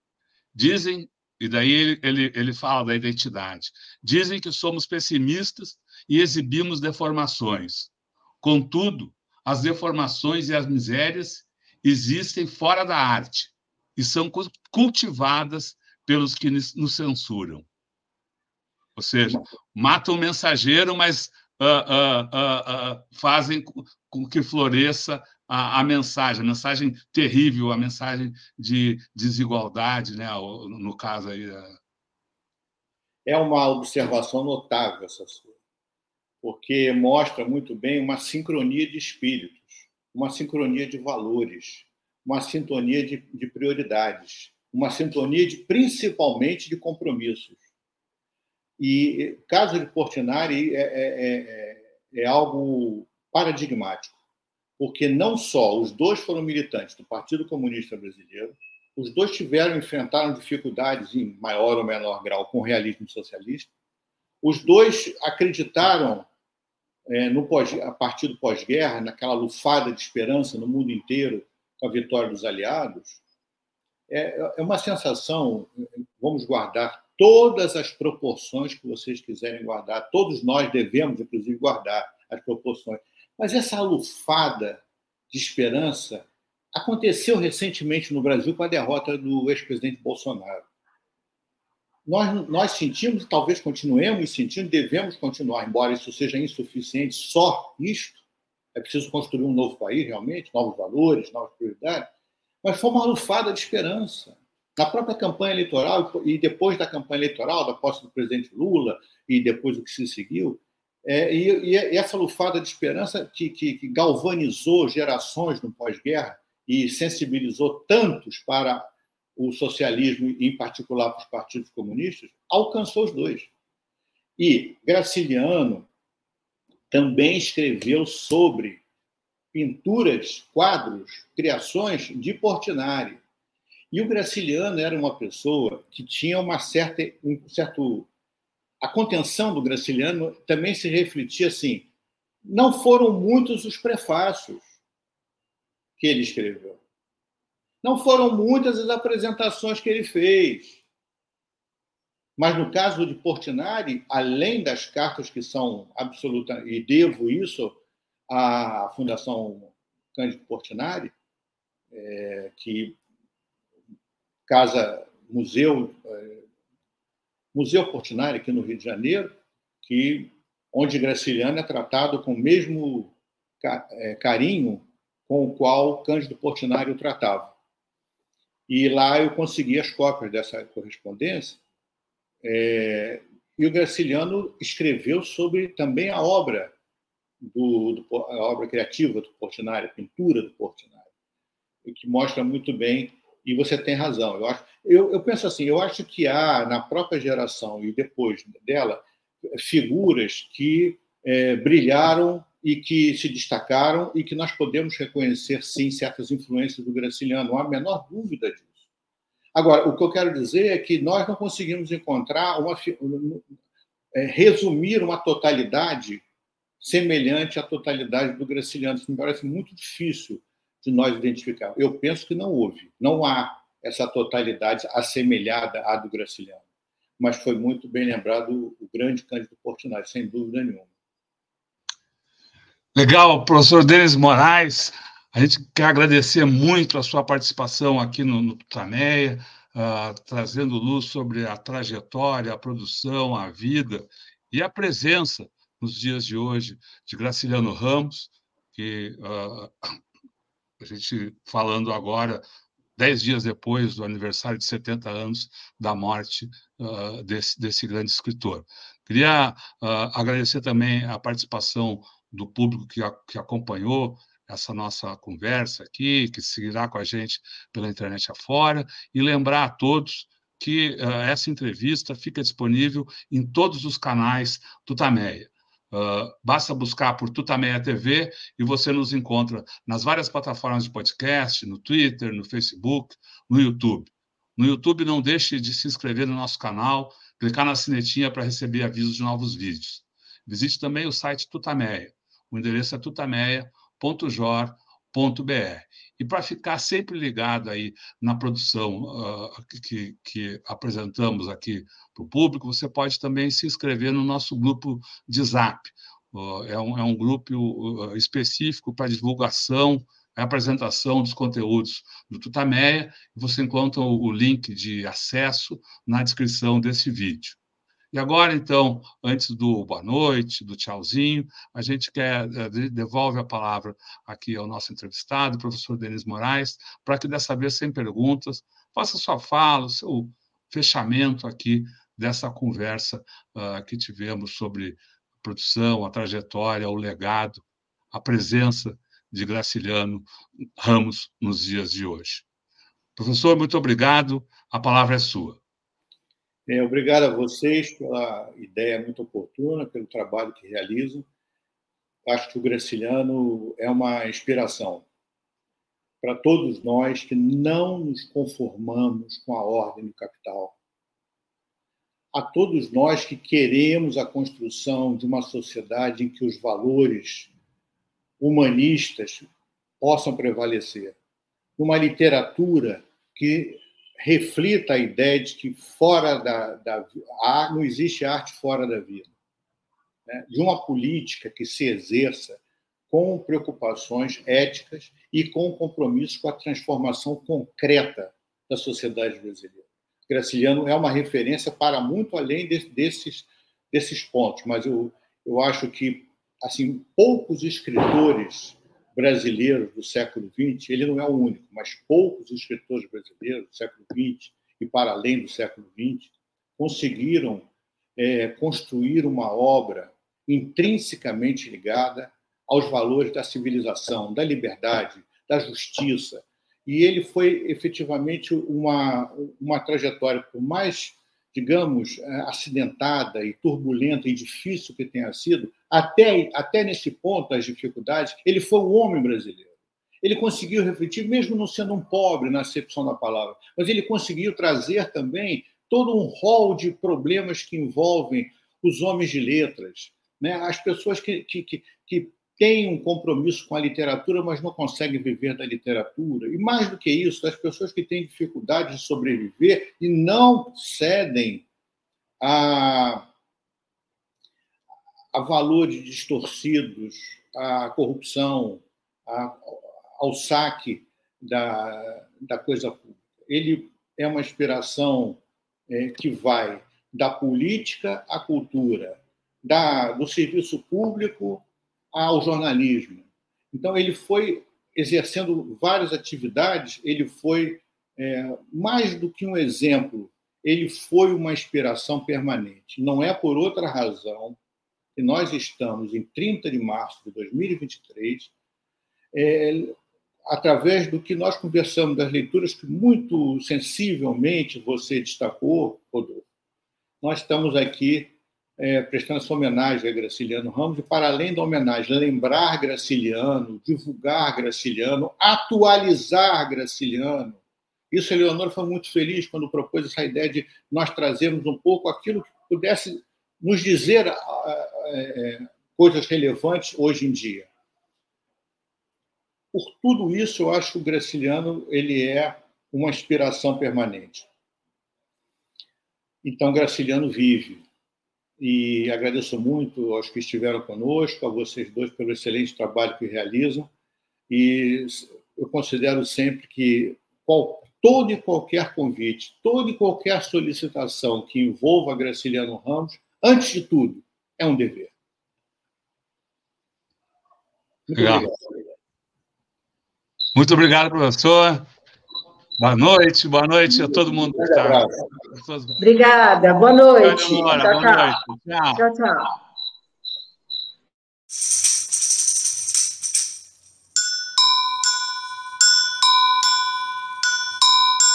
Dizem, e daí ele, ele, ele fala da identidade, dizem que somos pessimistas e exibimos deformações. Contudo, as deformações e as misérias existem fora da arte e são cultivadas pelos que nos censuram. Ou seja, matam o mensageiro, mas uh, uh, fazem com que floresça a, a, mensagem, a mensagem terrível, a mensagem de desigualdade, né? no caso aí. É uma observação notável essa sua, porque mostra muito bem uma sincronia de espíritos, uma sincronia de valores, uma sintonia de, de prioridades, uma sintonia de principalmente de compromissos. E caso de Portinari é, é, é, é algo paradigmático, porque não só os dois foram militantes do Partido Comunista Brasileiro, os dois tiveram, enfrentaram dificuldades em maior ou menor grau com o realismo socialista, os dois acreditaram é, no pós, a partir do pós-guerra, naquela lufada de esperança no mundo inteiro com a vitória dos aliados, é, é uma sensação, vamos guardar todas as proporções que vocês quiserem guardar. Todos nós devemos, inclusive, guardar as proporções. Mas essa alufada de esperança aconteceu recentemente no Brasil com a derrota do ex-presidente Bolsonaro. Nós, nós sentimos, talvez continuemos sentindo, devemos continuar, embora isso seja insuficiente, só isto. É preciso construir um novo país, realmente, novos valores, novas prioridades. Mas foi uma alufada de esperança na própria campanha eleitoral e depois da campanha eleitoral, da posse do presidente Lula e depois do que se seguiu, é, e, e, essa lufada de esperança que, que, que galvanizou gerações no pós-guerra e sensibilizou tantos para o socialismo, em particular para os partidos comunistas, alcançou os dois. E Graciliano também escreveu sobre pinturas, quadros, criações de Portinari. E o Graciliano era uma pessoa que tinha uma certa, um certo. A contenção do Graciliano também se refletia assim. Não foram muitos os prefácios que ele escreveu. Não foram muitas as apresentações que ele fez. Mas no caso de Portinari, além das cartas que são absolutas, e devo isso à Fundação Cândido Portinari, é, que casa, museu, é, Museu Portinari, aqui no Rio de Janeiro, que, onde Graciliano é tratado com o mesmo é, carinho com o qual Cândido Portinari o tratava. E lá eu consegui as cópias dessa correspondência. É, e o Graciliano escreveu sobre também a obra do, do, a obra criativa do Portinari, a pintura do Portinari, que mostra muito bem. E você tem razão. Eu acho, eu, eu penso assim, eu acho que há na própria geração e depois dela figuras que é, brilharam e que se destacaram e que nós podemos reconhecer, sim, certas influências do Graciliano, não há a menor dúvida disso. Agora, o que eu quero dizer é que nós não conseguimos encontrar uma. É, resumir uma totalidade semelhante à totalidade do Graciliano. Isso me parece muito difícil de nós identificar. Eu penso que não houve, não há essa totalidade assemelhada à do Graciliano. Mas foi muito bem lembrado o grande Cândido Portinari, sem dúvida nenhuma. Legal, professor Denis Moraes. A gente quer agradecer muito a sua participação aqui no, no Tutameia, uh, trazendo luz sobre a trajetória, a produção, a vida e a presença nos dias de hoje de Graciliano Ramos, que uh, a gente falando agora, dez dias depois do aniversário de 70 anos da morte uh, desse, desse grande escritor. Queria agradecer também a participação do público que, a, que acompanhou essa nossa conversa aqui, que seguirá com a gente pela internet afora, e lembrar a todos que uh, essa entrevista fica disponível em todos os canais do Tameia. Uh, basta buscar por Tutameia TV e você nos encontra nas várias plataformas de podcast, no Twitter, no Facebook, no YouTube. No YouTube, não deixe de se inscrever no nosso canal, clicar na sinetinha para receber avisos de novos vídeos. Visite também o site Tutameia. O endereço é tutameia.com www.jor.br. E para ficar sempre ligado aí na produção uh, que, que apresentamos aqui para o público, você pode também se inscrever no nosso grupo de Zap. Uh, é, um, é um grupo uh, específico para divulgação a apresentação dos conteúdos do Tutameia. Você encontra o link de acesso na descrição desse vídeo. E agora, então, antes do boa noite, do tchauzinho, a gente quer eh, devolve a palavra aqui ao nosso entrevistado, o professor Denis Moraes, para que dessa vez, sem perguntas, faça sua fala, o seu fechamento aqui dessa conversa uh, que tivemos sobre produção, a trajetória, o legado, a presença de Graciliano Ramos nos dias de hoje. Professor, muito obrigado. A palavra é sua. É, obrigado a vocês pela ideia muito oportuna, pelo trabalho que realizam. Acho que o Graciliano é uma inspiração para todos nós que não nos conformamos com a ordem do capital. A todos nós que queremos a construção de uma sociedade em que os valores humanistas possam prevalecer. Uma literatura que reflita a ideia de que fora da, da não existe arte fora da vida, né? de uma política que se exerça com preocupações éticas e com compromisso com a transformação concreta da sociedade brasileira. Graciliano é uma referência para muito além de, desses desses pontos, mas eu, eu acho que assim poucos escritores brasileiros do século XX, ele não é o único, mas poucos escritores brasileiros do século XX e para além do século XX conseguiram é, construir uma obra intrinsecamente ligada aos valores da civilização, da liberdade, da justiça. E ele foi efetivamente uma, uma trajetória, por mais digamos, é, acidentada e turbulenta e difícil que tenha sido, até, até nesse ponto, as dificuldades, ele foi um homem brasileiro. Ele conseguiu refletir, mesmo não sendo um pobre na acepção da palavra, mas ele conseguiu trazer também todo um rol de problemas que envolvem os homens de letras, né? as pessoas que, que, que, que têm um compromisso com a literatura, mas não conseguem viver da literatura. E mais do que isso, as pessoas que têm dificuldade de sobreviver e não cedem a, a valores distorcidos, à corrupção, a, ao saque da, da coisa pública. Ele é uma inspiração é, que vai da política à cultura, da, do serviço público ao jornalismo. Então, ele foi exercendo várias atividades, ele foi, é, mais do que um exemplo, ele foi uma inspiração permanente. Não é por outra razão que nós estamos em 30 de março de 2023, é, através do que nós conversamos, das leituras que muito sensivelmente você destacou, Rodolfo, nós estamos aqui é, prestando essa homenagem a Graciliano Ramos, e para além da homenagem, lembrar Graciliano, divulgar Graciliano, atualizar Graciliano. Isso, a Leonor foi muito feliz quando propôs essa ideia de nós trazermos um pouco aquilo que pudesse nos dizer é, coisas relevantes hoje em dia. Por tudo isso, eu acho que o Graciliano ele é uma inspiração permanente. Então, Graciliano vive, e agradeço muito aos que estiveram conosco, a vocês dois pelo excelente trabalho que realizam. E eu considero sempre que qual, todo e qualquer convite, toda e qualquer solicitação que envolva Graciliano Ramos, antes de tudo, é um dever. Muito obrigado. Muito obrigado, professor. Boa noite, boa noite a todo mundo que está. Obrigada, boa noite. Boa noite. Tchau, tchau. tchau, tchau.